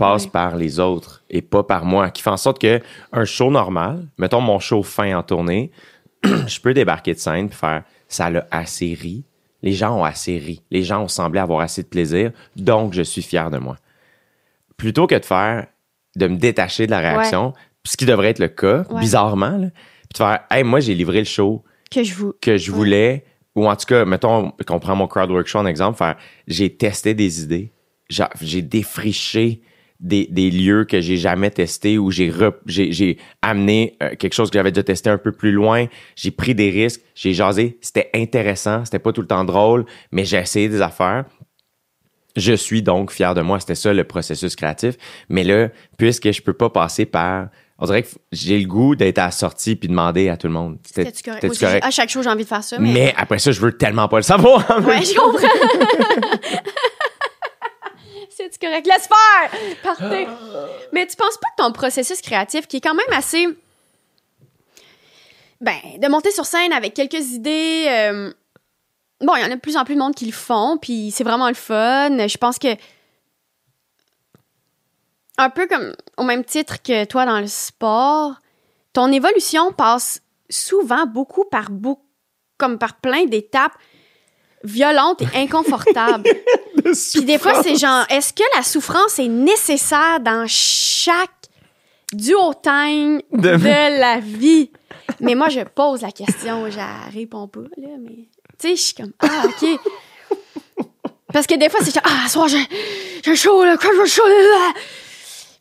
passe par les autres et pas par moi, qui fait en sorte que un show normal, mettons mon show fin en tournée, [clears throat] je peux débarquer de scène et faire ça l'a assez ri. Les gens ont assez ri. Les gens ont semblé avoir assez de plaisir, donc je suis fier de moi. Plutôt que de faire, de me détacher de la réaction, ce qui devrait être le cas, Ouais. bizarrement, là, puis de faire, hey, moi j'ai livré le show Que je vous. que je voulais, ou en tout cas, mettons qu'on prend mon crowd work show en exemple, faire, j'ai testé des idées, J'a- j'ai défriché des, des lieux que j'ai jamais testés ou j'ai j'ai j'ai amené euh, quelque chose que j'avais déjà testé un peu plus loin, j'ai pris des risques, j'ai jasé, c'était intéressant, c'était pas tout le temps drôle, mais j'ai essayé des affaires. Je suis donc fier de moi, c'était ça le processus créatif, mais là, puisque je peux pas passer par on dirait que j'ai le goût d'être à la sortie puis demander à tout le monde. Correct? T'es-tu aussi, j'ai- À chaque show, j'ai envie de faire ça. Mais, mais après ça, je veux tellement pas le savoir. Ouais, je comprends. [laughs] C'est correct. Laisse faire! Partez. Mais tu penses pas que ton processus créatif, qui est quand même assez. Ben, de monter sur scène avec quelques idées. euh, Bon, il y en a de plus en plus de monde qui le font, puis c'est vraiment le fun. Je pense que. Un peu comme au même titre que toi dans le sport, ton évolution passe souvent beaucoup par beaucoup, comme par plein d'étapes violentes et [laughs] inconfortables. Puis des fois, c'est genre, est-ce que la souffrance est nécessaire dans chaque duotime De- de... la vie? Mais moi, je pose la question, je réponds pas, là, mais... Tu sais, je suis comme, ah, OK. Parce que des fois, c'est genre, ah, soir, j'ai chaud, là, quand je chaud, là.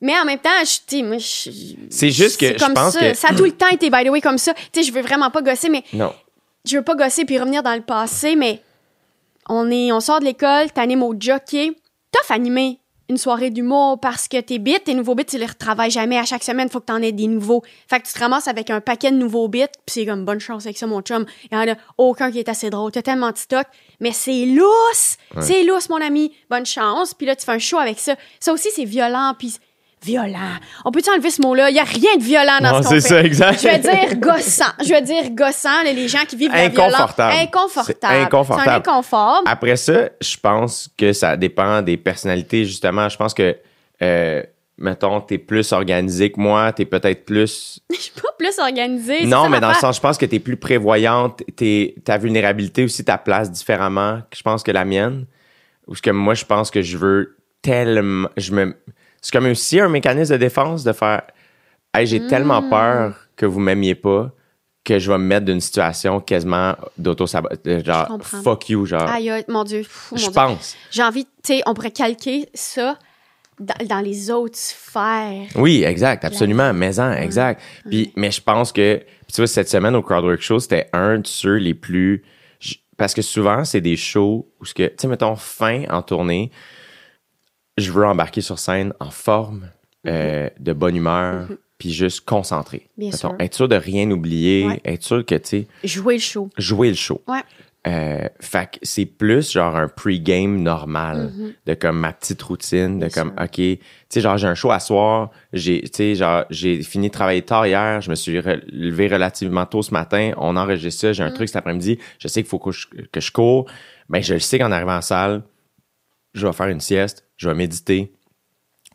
Mais en même temps, je, moi, je... C'est juste que c'est je comme pense ça. que- Ça a tout le temps été, by the way, comme ça. Tu sais, je veux vraiment pas gosser, mais Non. je veux pas gosser puis revenir dans le passé, mais on est, on sort de l'école, t'animes au jockey. Tough animer une soirée d'humour parce que tes bits, tes nouveaux bits, tu les retravailles jamais. À chaque semaine, faut que t'en aies des nouveaux. Fait que tu te ramasses avec un paquet de nouveaux bits, puis c'est comme bonne chance avec ça, mon chum. Il y en a aucun qui est assez drôle. T'as tellement de stock, mais c'est lousse! C'est lousse, mon ami. Bonne chance. Puis là, tu fais un show avec ça. Ça aussi, c'est violent, puis violent. On peut-tu enlever ce mot-là? Il y a rien de violent dans Non, ce qu'on c'est fait. ça, exact. Je vais dire gossant. Je vais dire gossant, les gens qui vivent de la violence. Inconfortable. Inconfortable. C'est inconfortable. C'est un inconfort. Après ça, je pense que ça dépend des personnalités, justement. Je pense que, euh, mettons, t'es plus organisé que moi, t'es peut-être plus... [laughs] Je suis pas plus organisée. c'est Non, mais dans le sens, je pense que t'es plus prévoyante, t'es, ta vulnérabilité aussi, ta place différemment, que je pense que la mienne. Ou ce que moi, je pense que je veux tellement... Je me... C'est comme aussi un mécanisme de défense de faire... Hey, j'ai tellement Hmm. peur que vous m'aimiez pas que je vais me mettre d'une situation quasiment d'auto genre comprends. fuck you genre Aïe, mon Dieu. Mon je pense J'ai envie, tu sais, on pourrait calquer ça dans, dans les autres sphères. Oui, exact, absolument, maison, exact. Puis, mais je pense que, tu vois, cette semaine au Crowdwork Show, c'était un de ceux les plus, parce que souvent, c'est des shows où ce que, tu sais, mettons, fin en tournée, je veux embarquer sur scène en forme, euh, de bonne humeur, puis juste concentré. Bien Mettons, sûr. Être sûr de rien oublier, Ouais. être sûr que, tu sais, Jouer le show. jouer le show. Ouais. Euh, fait que c'est plus genre un pre-game normal de comme ma petite routine de. Bien comme sûr. ok tu sais genre j'ai un show à soir j'ai tu sais genre j'ai fini de travailler tard hier je me suis levé relativement tôt ce matin on enregistre ça j'ai un truc cet après-midi je sais qu'il faut que je, que je cours ben je le sais qu'en arrivant en salle je vais faire une sieste je vais méditer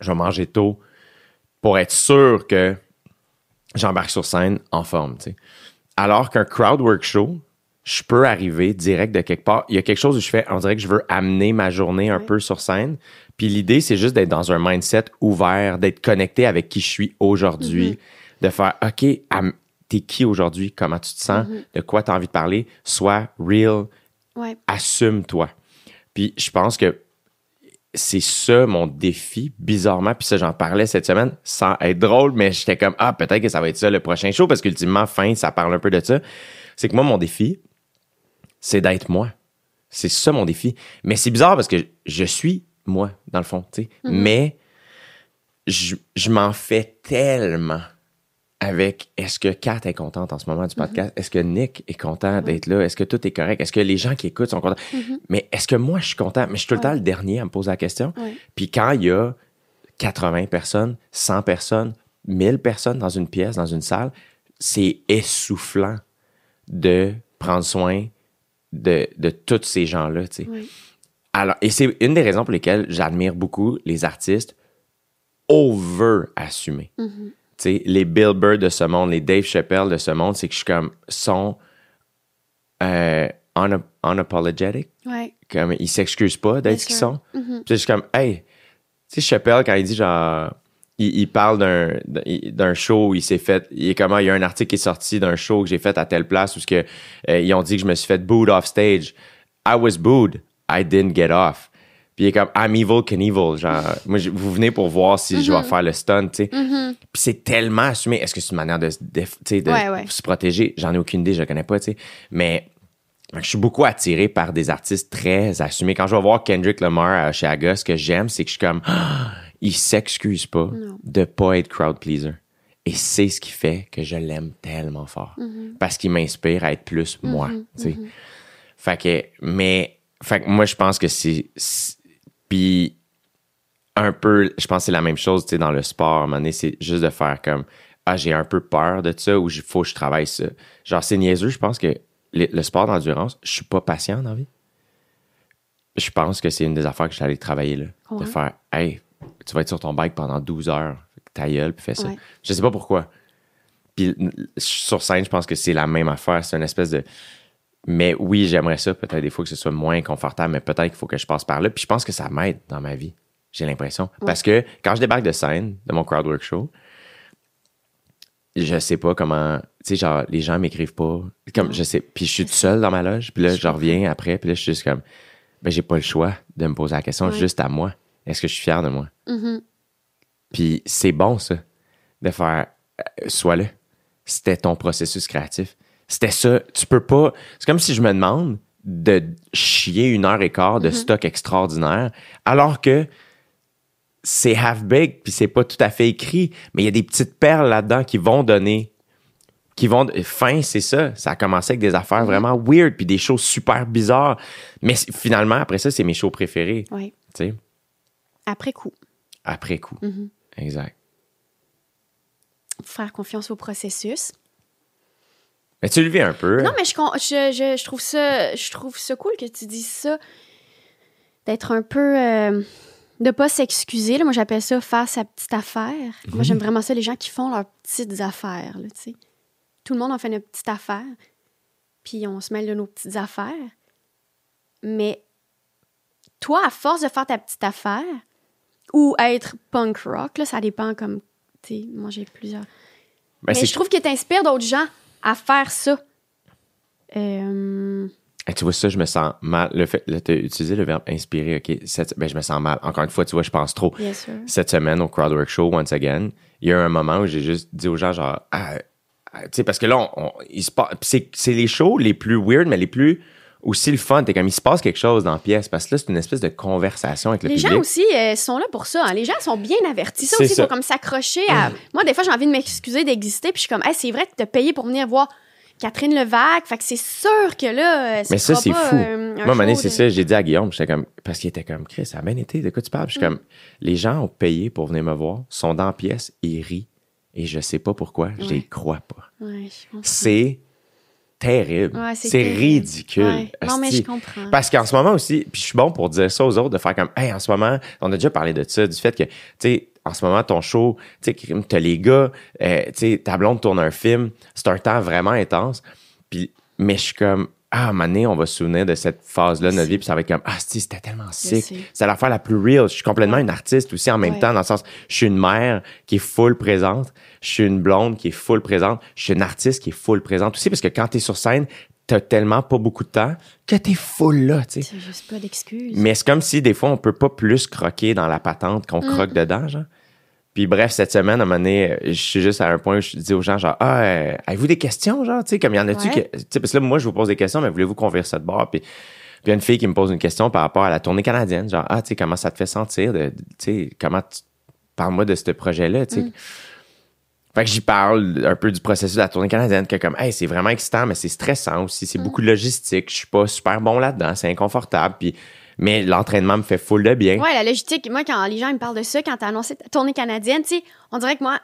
je vais manger tôt pour être sûr que j'embarque sur scène en forme. Alors qu'un crowd work show, je peux arriver direct de quelque part. Il y a quelque chose où je fais, on dirait que je veux amener ma journée un peu sur scène. Puis l'idée, c'est juste d'être dans un mindset ouvert, d'être connecté avec qui je suis aujourd'hui, de faire, OK, t'es qui aujourd'hui? Comment tu te sens? De quoi tu as envie de parler? Sois real, Ouais. assume-toi. Puis je pense que c'est ça mon défi, bizarrement. Puis ça, j'en parlais cette semaine sans être drôle, mais j'étais comme, ah, peut-être que ça va être ça le prochain show, parce qu'ultimement, fin, ça parle un peu de ça. C'est que moi, mon défi, c'est d'être moi. C'est ça mon défi. Mais c'est bizarre parce que je suis moi, dans le fond, tu sais. Mais je, je m'en fais tellement avec est-ce que Kat est contente en ce moment du podcast? Est-ce que Nick est content d'être là? Est-ce que tout est correct? Est-ce que les gens qui écoutent sont contents? Mais est-ce que moi, je suis content? Mais je suis tout le Ouais. temps le dernier à me poser la question. Ouais. Puis quand il y a 80 personnes, 100 personnes, 1000 personnes dans une pièce, dans une salle, c'est essoufflant de prendre soin de, de tous ces gens-là. Oui. Alors, et c'est une des raisons pour lesquelles j'admire beaucoup les artistes over assumés. Mm-hmm. Sais, les Bill Burr de ce monde, les Dave Chappelle de ce monde, c'est que je suis comme, sont euh, una- unapologetic, Ouais. comme ils s'excusent pas d'être ce qu'ils sont. Puis je suis comme, hey, tu sais, Chappelle, quand il dit genre, il, il parle d'un, d'un show où il s'est fait, il est comment, il y a un article qui est sorti d'un show que j'ai fait à telle place où ce que, euh, ils ont dit que je me suis fait booed off stage. I was booed. I didn't get off. Puis il est comme, I'm evil Knievel. Genre, moi, je- vous venez pour voir si je vais Mm-hmm. faire le stunt, tu sais. Puis c'est tellement assumé. Est-ce que c'est une manière de, de Ouais, ouais. se protéger? J'en ai aucune idée, je le connais pas, tu sais. Mais je suis beaucoup attiré par des artistes très assumés. Quand je vais voir Kendrick Lamar à chez Aga, ce que j'aime, c'est que je suis comme, Ah, [gasps] il s'excuse pas Non. de pas être crowd pleaser. Et c'est ce qui fait que je l'aime tellement fort. Parce qu'il m'inspire à être plus moi, tu sais. Fait que, mais, fait que moi, je pense que c'est- puis un peu, je pense que c'est la même chose, tu sais, dans le sport. À un moment donné, c'est juste de faire comme, ah, j'ai un peu peur de ça ou il faut que je travaille ça. Genre, c'est niaiseux, je pense que le, le sport d'endurance, je suis pas patient dans la vie. Je pense que c'est une des affaires que j'allais travailler, là. De faire, hey, tu vas être sur ton bike pendant 12 heures, ta gueule, puis fais ça. Ouais. Je sais pas pourquoi. Puis sur scène, je pense que c'est la même affaire. C'est une espèce de. Mais oui, j'aimerais ça, peut-être des fois que ce soit moins confortable, mais peut-être qu'il faut que je passe par là. Puis je pense que ça m'aide dans ma vie, j'ai l'impression. Parce que quand je débarque de scène, de mon crowdwork show, je sais pas comment. Tu sais, genre, les gens m'écrivent pas. Comme, je sais. Puis je suis tout seul dans ma loge, puis là, je reviens après, puis là, je suis juste comme. Ben, j'ai pas le choix de me poser la question Ouais. juste à moi. Est-ce que je suis fier de moi? Mhm. Puis c'est bon, ça, de faire euh, sois-le. C'était ton processus créatif. C'était ça. Tu peux pas. C'est comme si je me demande de chier une heure et quart de stock extraordinaire, alors que c'est half-baked, puis c'est pas tout à fait écrit, mais il y a des petites perles là-dedans qui vont donner. Qui vont. Fin, c'est ça. Ça a commencé avec des affaires vraiment weird, puis des choses super bizarres. Mais finalement, après ça, c'est mes shows préférés. Ouais. Tu sais, Après coup. après coup. Exact. Faire confiance au processus. Mais tu le vis un peu. Non, mais je, je, je, trouve ça, je trouve ça cool que tu dises ça. D'être un peu. euh, de pas s'excuser. Moi, j'appelle ça faire sa petite affaire. Moi, j'aime vraiment ça, les gens qui font leurs petites affaires. Là, tu. Tout le monde en fait une petite affaire. Puis on se mêle de nos petites affaires. Mais toi, à force de faire ta petite affaire, ou être punk rock, là, ça dépend comme. Tu sais, moi, j'ai plusieurs. Ben, Mais je trouve que t'inspires d'autres gens à faire ça. Euh, tu vois, ça, je me sens mal. Le fait, là, t'as utilisé le verbe inspirer, OK. Cette- ben, je me sens mal. Encore une fois, tu vois, je pense trop. bien sûr. Cette semaine, au Crowdwork Show, once again, il y a eu un moment où j'ai juste dit aux gens, genre, ah, ah, tu sais, parce que là, on, on- il se c'est les shows les plus weird, mais les plus aussi le fun. T'es comme, il se passe quelque chose dans la pièce, parce que là, c'est une espèce de conversation avec le Les public. gens aussi euh, sont là pour ça. hein. Les gens sont bien avertis. Ça C'est aussi, il faut comme s'accrocher à. Moi, des fois, j'ai envie de m'excuser d'exister, puis je suis comme, Hey, c'est vrai que t'as payé pour venir voir Catherine Levac. Fait que c'est sûr que là. euh, Mais ça, c'est pas, fou. euh, un Moi, à un moment donné, show c'est de- ça, j'ai dit à Guillaume, j'étais comme, parce qu'il était comme, Chris, ça a bien été, de quoi tu parles? Puis Je suis Mm. comme, les gens ont payé pour venir me voir, sont dans la pièce, ils rient, et je sais pas pourquoi, je les Ouais. crois pas. Ouais. C'est terrible. Ouais, c'est ridicule. Ouais. Non, mais je comprends. Parce qu'en ce moment aussi, puis je suis bon pour dire ça aux autres, de faire comme, hey, en ce moment, on a déjà parlé de ça, du fait que, tu sais, en ce moment, ton show, tu sais, t'as les gars, euh, tu sais, ta blonde tourne un film, c'est un temps vraiment intense. Puis, mais je suis comme, ah, donné, on va se souvenir de cette phase-là de notre vie, puis ça va être comme, ah, si, c'était tellement sick. C'est l'affaire la plus real. Je suis complètement une artiste aussi en même temps, dans le sens, je suis une mère qui est full présente, je suis une blonde qui est full présente, je suis une artiste qui est full présente aussi, parce que quand t'es sur scène, t'as tellement pas beaucoup de temps que t'es full là, tu sais. C'est juste pas d'excuses. Mais c'est comme si des fois, on peut pas plus croquer dans la patente Mm. qu'on croque dedans, genre. Puis bref, cette semaine, à un moment donné, je suis juste à un point où je dis aux gens, genre, ah, euh, avez-vous des questions, genre, tu sais, comme il y en a-tu Ouais. que, tu sais, parce que là, moi, je vous pose des questions, mais voulez-vous ça de bord? Puis, puis il y a une fille qui me pose une question par rapport à la tournée canadienne, genre, ah, tu sais, comment ça te fait sentir, de, tu sais, comment tu, parle-moi de ce projet-là, tu sais. Fait que j'y parle un peu du processus de la tournée canadienne, que comme, hey, c'est vraiment excitant, mais c'est stressant aussi, c'est beaucoup de logistique, je suis pas super bon là-dedans, c'est inconfortable, puis, mais l'entraînement me fait full de bien. Ouais, la logistique, moi, quand les gens ils me parlent de ça, quand t'as annoncé ta tournée canadienne, tu sais, on dirait que moi,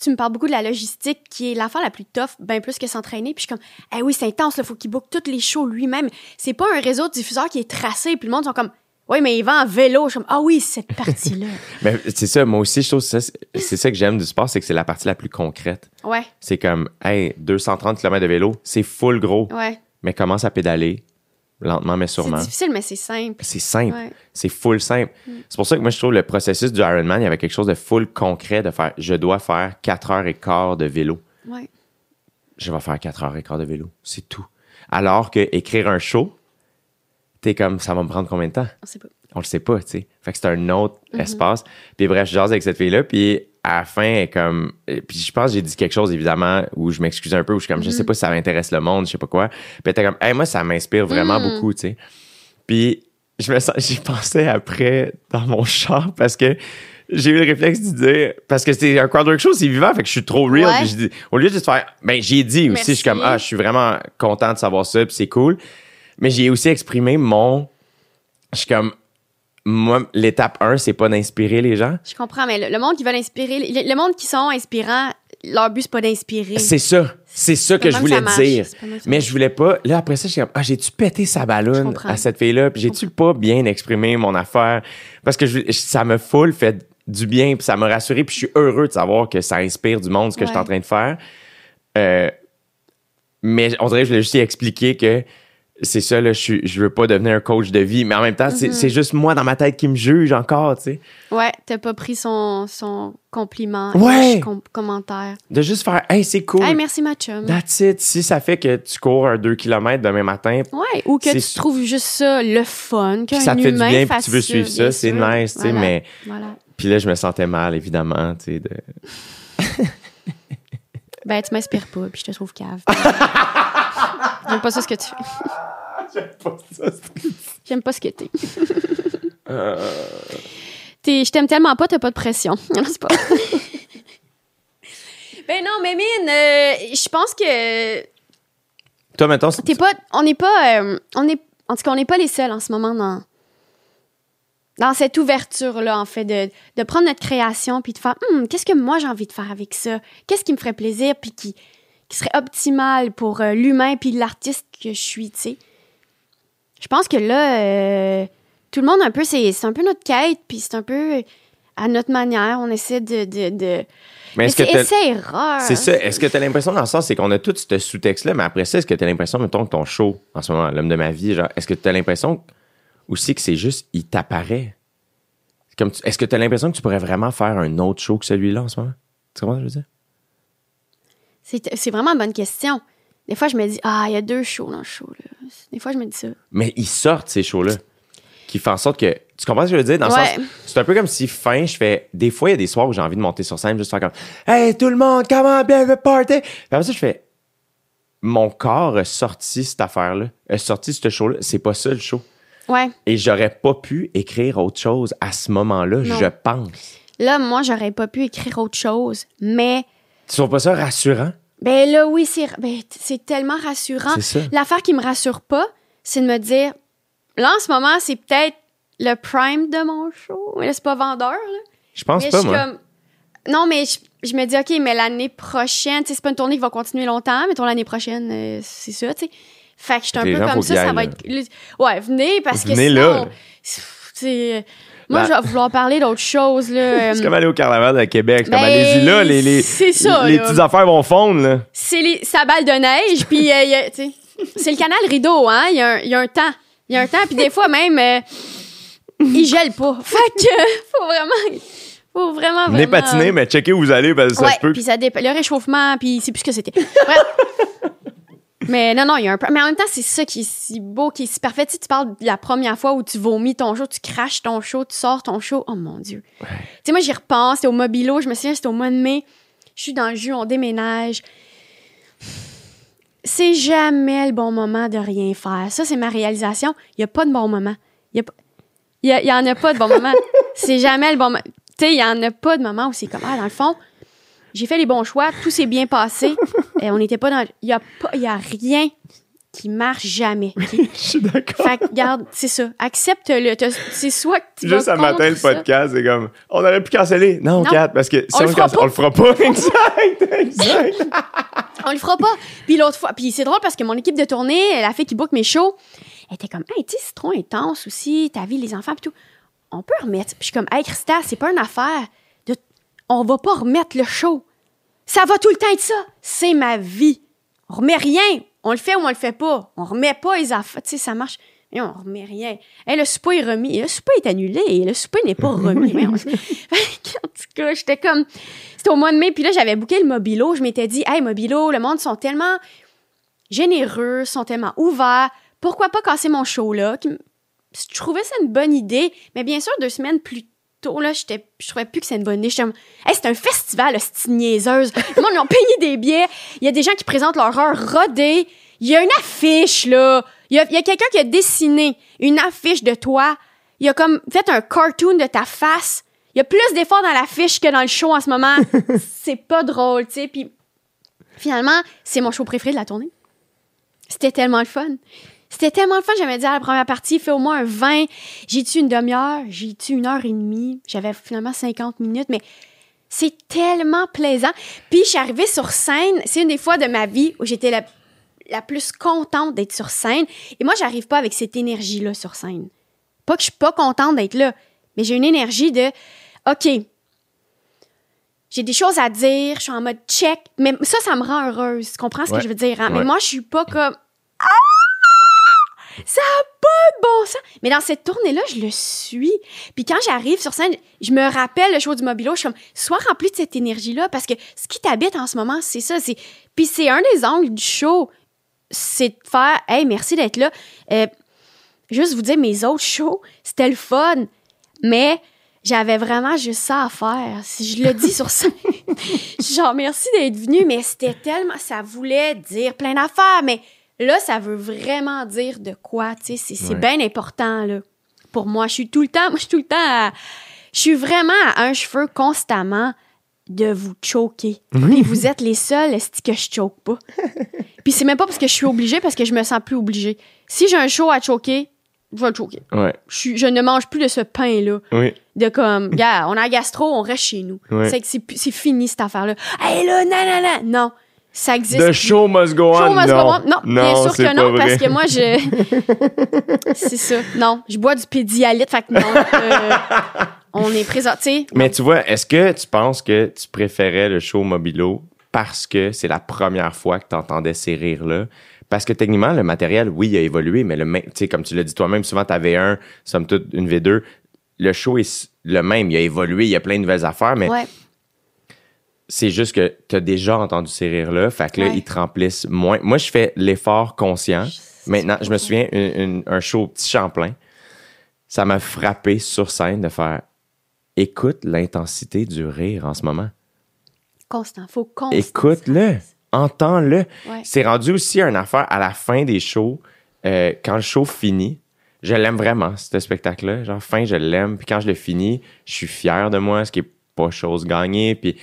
tu me parles beaucoup de la logistique, qui est l'affaire la plus tough, bien plus que s'entraîner. Puis je suis comme, eh oui, c'est intense, il faut qu'il book tous les shows lui-même. C'est pas un réseau de diffuseurs qui est tracé, puis le monde sont comme, oui, mais il va en vélo. Je suis comme, ah oui, cette partie-là. [laughs] Mais c'est ça, moi aussi, je trouve que c'est c'est ça que j'aime du sport, c'est que c'est la partie la plus concrète. ouais, C'est comme, hey, 230 km de vélo, c'est full gros, ouais. mais commence à pédaler, lentement mais C'est sûrement. difficile, mais c'est simple. C'est simple. Ouais. C'est full simple. C'est pour ça que moi, je trouve le processus du Ironman, il y avait quelque chose de full concret de faire, je dois faire 4 heures et quart de vélo. Ouais. Je vais faire 4 heures et quart de vélo. C'est tout. Alors que écrire un show, t'es comme, ça va me prendre combien de temps? On sait pas. on le sait pas, tu sais. Fait que c'est un autre Mhm. espace. Puis bref, je jase avec cette fille-là, puis à la fin, elle est comme... Puis je pense que j'ai dit quelque chose, évidemment, où je m'excuse un peu, où je suis comme, je Mhm. sais pas si ça m'intéresse le monde, je sais pas quoi. Puis elle était comme, hey, moi, ça m'inspire vraiment Mhm. beaucoup, tu sais. Puis je me sens... [laughs] J'y pensais après dans mon char, parce que j'ai eu le réflexe de dire... Parce que c'est un crowdwork show, c'est vivant, fait que je suis trop real. Ouais. Puis j'ai dit- au lieu de juste faire... Ben, j'ai dit aussi, je suis comme, ah, je suis vraiment content de savoir ça, puis c'est cool. Mais j'ai aussi exprimé mon... Je suis comme moi, l'étape 1, c'est pas d'inspirer les gens. Je comprends, mais le, le monde qui veut inspirer, le, le monde qui sont inspirants, leur but, c'est pas d'inspirer. C'est ça. C'est ça que je voulais dire. Mais je voulais pas. Là, après ça, je suis comme, ah, j'ai-tu pété sa ballonne à cette fille-là? Puis j'ai-tu pas bien exprimé mon affaire? Parce que je- ça me full fait du bien, puis ça m'a rassuré, puis je suis heureux de savoir que ça inspire du monde ce que je suis en train de faire. Euh, mais on dirait que je voulais juste expliquer que c'est ça, là, je, je veux pas devenir un coach de vie, mais en même temps, c'est- Mm-hmm. c'est juste moi dans ma tête qui me juge encore, tu sais. Ouais, t'as pas pris son, son compliment. Ouais. com- commentaire. De juste faire, hey, c'est cool. Hey, merci, ma chum. That's it. Si ça fait que tu cours un 2 km demain matin, Ouais, ou que tu trouves juste ça le fun, puis ça te fait du bien, puis tu veux suivre ça, c'est nice, tu sais, Voilà. mais Voilà. puis là je me sentais mal évidemment, tu sais de [laughs] Ben, tu m'inspires pas, puis je te trouve cave. [laughs] J'aime pas ça ce que tu [laughs] fais. J'aime pas ce que t'es. [laughs] T'es- Je t'aime tellement pas, t'as pas de pression. Non, c'est pas. [laughs] ben non, mais mine, euh, je pense que Toi mettons, c'est- T'es pas, on n'est pas, euh, on est, en tout cas, on n'est pas les seuls en ce moment dans, dans cette ouverture-là, en fait, de, de prendre notre création puis de faire, Hum, qu'est-ce que moi j'ai envie de faire avec ça? Qu'est-ce qui me ferait plaisir puis qui, qui serait optimal pour euh, l'humain puis l'artiste que je suis, tu sais? Je pense que là, euh, tout le monde, un peu, c'est un peu notre quête puis c'est un peu à notre manière. On essaie de. de, de... mais est-ce que c'est essai-erreur. c'est ça, est-ce que tu as l'impression dans le sens c'est qu'on a tout ce sous-texte là, mais après ça est-ce que tu as l'impression mettons que ton show en ce moment, l'homme de ma vie, genre est-ce que tu as l'impression aussi que c'est juste il t'apparaît? C'est comme tu- est-ce que tu as l'impression que tu pourrais vraiment faire un autre show que celui-là en ce moment? Tu comprends ce que je veux dire? C'est vraiment une bonne question. Des fois, je me dis, ah, il y a deux shows dans le show. Là. Des fois, je me dis ça. mais ils sortent ces shows-là qui font en sorte que tu comprends ce que je veux dire? Dans le Ouais. sens c'est un peu comme si fin je fais des fois il y a des soirs où j'ai envie de monter sur scène juste faire comme hey tout le monde comment bien le party puis après ça je fais mon corps a sorti cette affaire là a sorti ce show là c'est pas ça le show Ouais. et j'aurais pas pu écrire autre chose à ce moment-là je pense Là, moi, j'aurais pas pu écrire autre chose. Mais, tu trouves pas ça rassurant ben là, oui, c'est ben, tellement rassurant. c'est ça L'affaire qui me rassure pas, c'est de me dire, là, en ce moment, c'est peut-être le prime de mon show. Mais là, c'est pas vendeur, là. je pense mais pas je moi comme. Non, mais je, je me dis, OK, mais l'année prochaine, tu sais, c'est pas une tournée qui va continuer longtemps, mais l'année prochaine, euh, c'est ça, tu sais. Fait que je suis un peu comme ça, ça va être. Ouais, venez, parce Venez que là. sinon. C'est. Moi, La- je vais vouloir parler d'autre chose, là. [laughs] C'est Euh, comme aller au carnaval de Québec. C'est comme Ben, allez-y là, les, les, c'est ça, les là. petites affaires vont fondre, là. c'est les, sa balle de neige, puis euh, c'est le canal rideau, hein. Il y, a un- il y a un temps. Il y a un temps, puis des fois même, euh, il gèle pas. [laughs] Fait que, faut vraiment, faut vraiment, Venez vraiment... patiner, mais checkez où vous allez, parce que ça se peut. puis ça dépend. Le réchauffement, puis c'est plus ce que c'était. Bref. [laughs] mais non, non, il y a un peu. Mais en même temps, c'est ça qui est si beau, qui est si parfait. Tu sais, tu parles de la première fois où tu vomis ton show, tu craches ton show, tu sors ton show. Oh mon Dieu. Tu sais, moi, j'y repense. C'était au Mobilo. Je me souviens, c'était au mois de mai. Je suis dans le jus, on déménage. C'est jamais le bon moment de rien faire. Ça, c'est ma réalisation. Il n'y a pas de bon moment. Il y, a y, y en a pas de bon moment. [laughs] c'est jamais le bon moment. Tu sais, il y en a pas de moment où c'est comme, ah, dans le fond, j'ai fait les bons choix, tout s'est bien passé. [laughs] et on n'était pas dans. Il n'y a, pas- y a rien qui marche jamais. [laughs] Je suis d'accord. fait que, regarde, c'est ça. Accepte-le. C'est soit que tu Juste vas un matin, le podcast, c'est comme, on aurait pu canceller. Non, Non. Kat, parce que si On on, le fera cancelle, pas. on le fera pas. [laughs] exact, exact. On le fera pas. Puis l'autre fois, puis c'est drôle parce que mon équipe de tournée, la fille qui book mes shows, elle était comme, hey, tu sais, c'est trop intense aussi, ta vie, les enfants, puis tout. On peut remettre. Puis je suis comme, hey, Christa, c'est pas une affaire. On va pas remettre le show. Ça va tout le temps être ça. C'est ma vie. On remet rien. On le fait ou on le fait pas. On remet pas les affaires. Tu sais, ça marche. Mais on remet rien. Hey, le souper est remis. Le souper est annulé. Le souper n'est pas remis. Mais on- [laughs] en tout cas, j'étais comme. C'était au mois de mai. Puis là, j'avais booké le Mobilo. Je m'étais dit, hey, Mobilo, le monde sont tellement généreux, sont tellement ouverts. Pourquoi pas casser mon show là? Je trouvais ça une bonne idée. Mais bien sûr, deux semaines plus tôt, là, j'étais, je trouvais plus que c'est une bonne idée. J'étais comme, hey, c'est un festival, c'est niaiseuse. Le monde, ils ont payé des billets. Il y a des gens qui présentent leur heure rodée. Il y a une affiche, là. Il y a, il y a quelqu'un qui a dessiné une affiche de toi. Il a comme fait un cartoon de ta face. Il y a plus d'efforts dans l'affiche que dans le show en ce moment. [laughs] c'est pas drôle, tu sais. Puis finalement, c'est mon show préféré de la tournée. C'était tellement le fun. C'était tellement le fun. J'avais dit à la première partie, fais au moins un 20. J'ai-tu une demi-heure? J'ai-tu une heure et demie? J'avais finalement 50 minutes, mais c'est tellement plaisant. Puis je suis arrivée sur scène. C'est une des fois de ma vie où j'étais la, la plus contente d'être sur scène. Et moi, j'arrive pas avec cette énergie-là sur scène. Pas que je suis pas contente d'être là, mais j'ai une énergie de OK. J'ai des choses à dire, je suis en mode check, mais ça, ça me rend heureuse. Tu comprends ce Ouais. que je veux dire? hein? Mais moi, je suis pas comme! Ça a pas de bon sens. Mais dans cette tournée-là, je le suis. Puis quand j'arrive sur scène, je me rappelle le show du Mobilo, je suis comme, sois rempli de cette énergie-là, parce que ce qui t'habite en ce moment, c'est ça. c'est Puis c'est un des angles du show, c'est de faire, hey, merci d'être là. Euh, juste vous dire, mes autres shows, c'était le fun, mais j'avais vraiment juste ça à faire. Si je le dis sur scène, [laughs] genre, merci d'être venu, mais c'était tellement, ça voulait dire plein d'affaires, mais là, ça veut vraiment dire de quoi, tu sais, c'est Ouais. bien important, là. Pour moi, je suis tout le temps, [laughs] moi, je suis tout le temps à- je suis vraiment à un cheveu constamment de vous choquer. Puis vous êtes les seuls esti, que je choque pas? [laughs] Puis c'est même pas parce que je suis obligée, parce que je me sens plus obligée. Si j'ai un show à choquer, je vais le choquer. Ouais, Je, je ne mange plus de ce pain-là. oui. De comme, gars, on a un gastro, on reste chez nous. Ouais. C'est que c'est c'est fini cette affaire-là. Hey là, non, non, non. Non, ça existe. The show must go on. Show must non. go on. Non, bien sûr que non, parce que moi, je. [laughs] c'est ça. Non, je bois du pédialyte, fait que non. euh, on est présent. Tu sais, Mais tu vois, est-ce que tu penses que tu préférais le show Mobilo parce que c'est la première fois que tu entendais ces rires-là? Parce que techniquement, le matériel, oui, il a évolué, mais le même, tu sais, comme tu l'as dit toi-même, souvent, tu avais un, somme toute, une V2. Le show est le même, il a évolué, il y a plein de nouvelles affaires, mais ouais. C'est juste que tu as déjà entendu ces rires-là, fait que là, Ouais. ils te remplissent moins. Moi, je fais l'effort conscient. Maintenant, je me souviens, une- une- un show au Petit Champlain, ça m'a frappé sur scène de faire écoute l'intensité du rire en ce moment. Constant. Faut constant. Écoute-le, entends-le. Ouais. C'est rendu aussi une affaire à la fin des shows, euh, quand le show finit. Je l'aime vraiment, ce spectacle-là. Genre, fin, je l'aime. Puis quand je le finis, je suis fier de moi, ce qui est pas chose gagnée. Puis,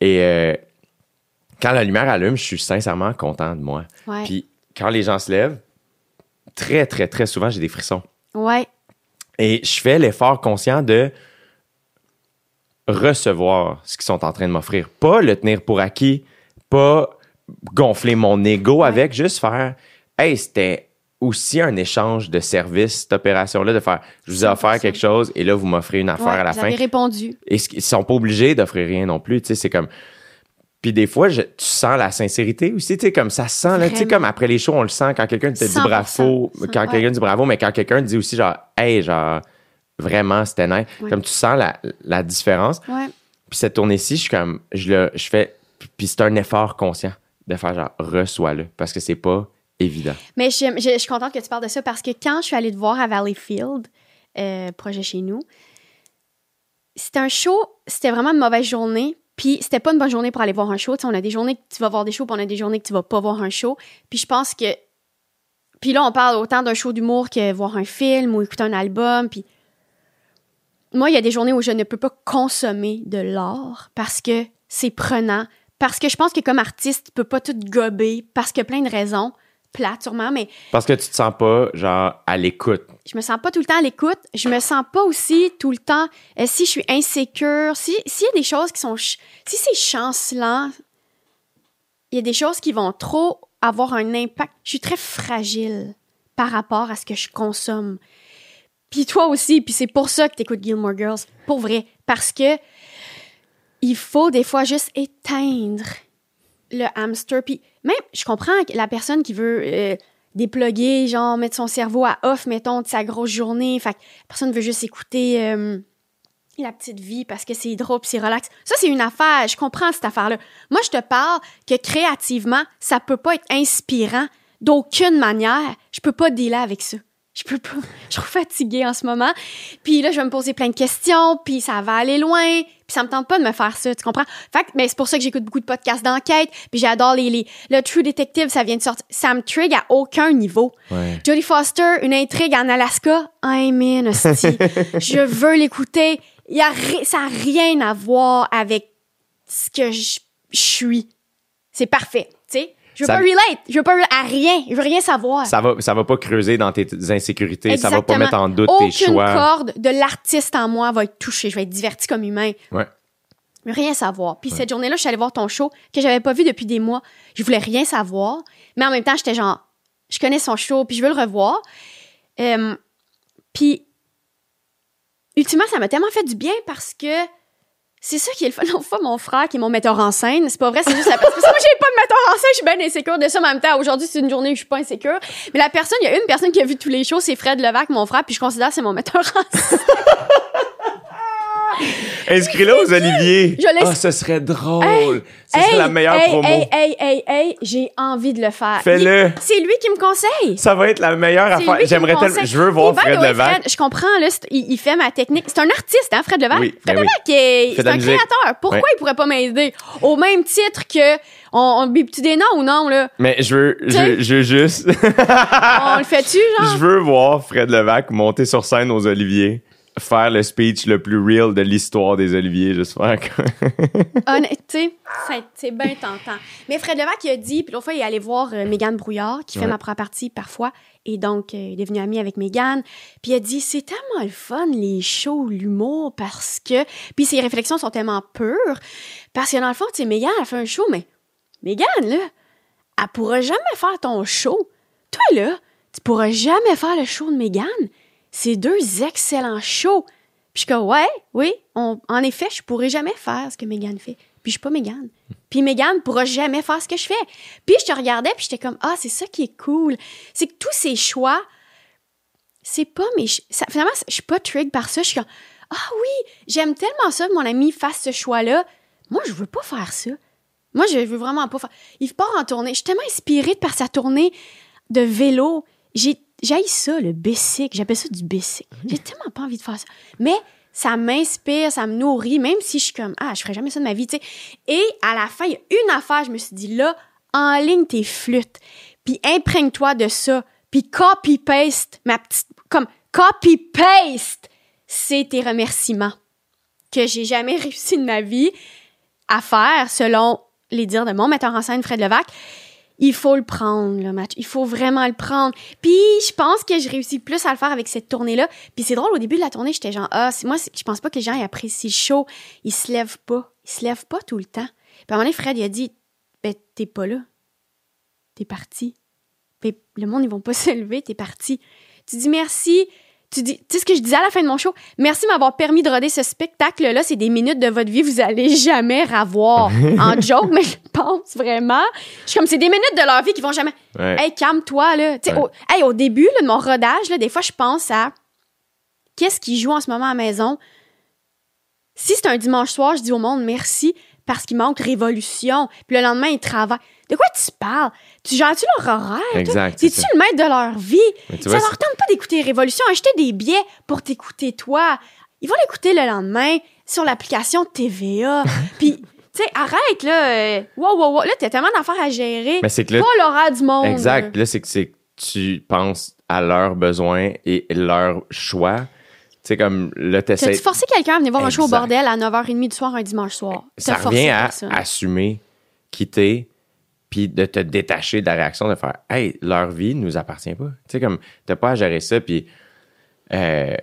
et euh, quand la lumière allume, je suis sincèrement content de moi. Ouais. Puis quand les gens se lèvent, très, très, très souvent, j'ai des frissons. Ouais. Et je fais l'effort conscient de recevoir ce qu'ils sont en train de m'offrir. Pas le tenir pour acquis, pas gonfler mon ego avec, juste faire Hey, c'était aussi un échange de services, cette opération-là, de faire je vous ai offert 100%. quelque chose et là, vous m'offrez une affaire Ouais, à la vous fin. avez répondu. Et ils sont pas obligés d'offrir rien non plus, tu sais, c'est comme. Puis des fois, je- tu sens la sincérité aussi, tu sais, comme ça se sent, là, tu sais, comme après les shows, on le sent quand quelqu'un te dit 100%. bravo, quand Ouais. quelqu'un dit bravo, mais quand quelqu'un dit aussi genre, hey, genre, vraiment, c'était nice. Ouais. Comme tu sens la, la différence. Puis cette tournée-ci, je suis comme, je le, je fais, puis c'est un effort conscient de faire genre, reçois-le, parce que c'est pas évident. Mais je, je- je suis contente que tu parles de ça parce que quand je suis allée te voir à Valleyfield, euh, projet chez nous, c'était un show, c'était vraiment une mauvaise journée. Puis c'était pas une bonne journée pour aller voir un show. Tu sais, on a des journées que tu vas voir des shows, puis on a des journées que tu vas pas voir un show. Puis je pense que. Puis là, on parle autant d'un show d'humour que voir un film ou écouter un album. Puis moi, il y a des journées où je ne peux pas consommer de l'art parce que c'est prenant. Parce que je pense que comme artiste, tu peux pas tout gober parce que plein de raisons. Plate sûrement, mais Parce que tu te sens pas, genre, à l'écoute. je me sens pas tout le temps à l'écoute. Je me sens pas aussi tout le temps. euh, si je suis insécure, si s'il y a des choses qui sont. Si c'est chancelant, il y a des choses qui vont trop avoir un impact. Je suis très fragile par rapport à ce que je consomme. Puis toi aussi, puis c'est pour ça que t'écoutes Gilmore Girls. Pour vrai. Parce que il faut des fois juste éteindre le hamster. Puis même, je comprends que la personne qui veut euh, déploguer, genre mettre son cerveau à off, mettons, de sa grosse journée. Fait que la personne veut juste écouter euh, la petite vie parce que c'est drôle c'est relax. Ça, c'est une affaire. Je comprends cette affaire-là. Moi, je te parle que créativement, ça peut pas être inspirant d'aucune manière. Je peux pas dealer avec ça. Je peux pas. Je suis fatiguée en ce moment. Puis là, je vais me poser plein de questions, puis ça va aller loin, puis ça me tente pas de me faire ça, tu comprends? Fait que, ben, c'est pour ça que j'écoute beaucoup de podcasts d'enquête, puis j'adore les, les... Le True Detective, ça vient de sortir. Ça me trigue à aucun niveau. Ouais. Jodie Foster, une intrigue en Alaska. I'm in, [laughs] je veux l'écouter. Y a ça n'a rien à voir avec ce que je suis. C'est parfait, tu sais? Je veux Ça- pas relate. Je veux pas à rien. Je veux rien savoir. Ça va, ça va pas creuser dans tes insécurités, ça va pas Exactement. mettre en doute Aucune tes choix. corde de l'artiste en moi va être touchée. Je vais être divertie comme humain. Ouais. Je veux rien savoir. Puis cette journée-là, je suis allée voir ton show que j'avais pas vu depuis des mois. Je voulais rien savoir. Mais en même temps, j'étais genre, je connais son show, puis je veux le revoir. Euh, puis, ultimement, ça m'a tellement fait du bien parce que c'est ça qui est le fun. [laughs] Fois, mon frère, qui est mon metteur en scène, c'est pas vrai, c'est juste la parce que j'ai pas de metteur en scène, je suis bien insécure de ça. En même temps, aujourd'hui, c'est une journée où je suis pas insécure. Mais la personne, il y a une personne qui a vu tous les shows, c'est Fred Levac, mon frère, puis je considère que c'est mon metteur en scène. [laughs] [laughs] Inscris-le aux Oliviers. Je Ah, ce serait drôle. Hey, Ce serait la meilleure hey, promo. Hey, hey, hey, hey, j'ai envie de le faire. Fais-le. C'est lui qui me conseille. Ça va être la meilleure affaire. J'aimerais me tellement. Je veux voir Fred Levac. Fred, je comprends, là, il, il fait ma technique. C'est un artiste, hein, Fred Levac? Oui, Fred ben oui. Levac, est- fait c'est un musique. créateur. Pourquoi Ouais. il pourrait pas m'aider? Au même titre que, on, on bip-tu des noms ou non, là? Mais je veux, je, je veux juste. On le fait-tu, [laughs] genre? je veux voir Fred Levac monter sur scène aux Oliviers, faire le speech le plus real de l'histoire des Oliviers, juste faire comme- [laughs] Honnête, tu sais, c'est- bien tentant. Mais Fred Levac, il a dit, puis l'autre fois, il est allé voir euh, Mégane Brouillard, qui fait Ouais. ma première partie parfois, et donc, euh, il est devenu ami avec Mégane. Puis il a dit, c'est tellement le fun, les shows, l'humour, parce que... Puis ses réflexions sont tellement pures, parce que dans le fond, tu sais, Mégane, elle fait un show, mais Mégane, là, elle pourra jamais faire ton show. Toi, là, tu pourras jamais faire le show de Mégane. C'est deux excellents shows. Puis je suis comme, ouais, oui, on- en effet, je pourrais jamais faire ce que Mégane fait. Puis je suis pas Mégane. Puis Mégane pourra jamais faire ce que je fais. Puis je te regardais, puis j'étais comme, ah, c'est ça qui est cool. C'est que tous ces choix, c'est pas mes... ça- finalement, je suis pas trigger par ça. Je suis comme, ah oui, j'aime tellement ça que mon ami fasse ce choix-là. Moi, je veux pas faire ça. Moi, je veux vraiment pas faire... Il part en tournée. Je suis tellement inspirée par sa tournée de vélo. J'ai j'haïs ça, le bicycle. J'appelle ça du bicycle. J'ai tellement pas envie de faire ça. Mais ça m'inspire, ça me nourrit, même si je suis comme, ah, je ferais jamais ça de ma vie, tu sais. Et à la fin, il y a une affaire, je me suis dit, là, enligne tes flûtes, puis imprègne-toi de ça, puis copy-paste, ma petite, comme, copy-paste, c'est tes remerciements que j'ai jamais [laughs] réussi de ma vie à faire, selon les dires de mon metteur en scène, Fred Levac il faut le prendre, le match. Il faut vraiment le prendre. Puis, je pense que je réussis plus à le faire avec cette tournée-là. Puis, c'est drôle, au début de la tournée, j'étais genre, ah, moi, je pense pas que les gens ils apprécient le show. Ils se lèvent pas. Ils se lèvent pas tout le temps. Puis, à un moment donné, Fred, il a dit, ben, t'es pas là. T'es parti. puis le monde, ils vont pas [laughs] se lever, t'es parti. Tu dis merci. Tu dis, tu sais ce que je disais à la fin de mon show? Merci de m'avoir permis de roder ce spectacle-là. C'est des minutes de votre vie que vous allez jamais ravoir. [laughs] en joke, mais je pense vraiment. Je suis comme, c'est des minutes de leur vie qui vont jamais. Ouais. Hey, calme-toi, là. Tu sais, Ouais. au, hey, au début là, de mon rodage, là, des fois, je pense à qu'est-ce qui joue en ce moment à la maison. Si c'est un dimanche soir, je dis au monde merci parce qu'il manque révolution. Puis le lendemain, ils travaillent. De quoi tu parles? Tu gères-tu leur horaire? Exact, c'est C'est-tu le maître de leur vie? Ça vois, leur tente pas d'écouter Révolution. Acheter des billets pour t'écouter toi. Ils vont l'écouter le lendemain sur l'application TVA. [laughs] Puis, tu sais, arrête, là. euh, Wow, wow, wow. Là, t'as tellement d'affaires à gérer. Mais c'est que là, Pas l'horaire du monde. Exact. Là, c'est que c'est que tu penses à leurs besoins et leurs choix. Sais, comme là, t'essaies. T'as-tu forcé quelqu'un à venir voir un show au bordel à 9h30 du soir un dimanche soir? Ça revient à personne. assumer, quitter, puis de te détacher de la réaction, de faire Hey, leur vie nous appartient pas. Tu sais, comme, t'as pas à gérer ça. Puis, euh,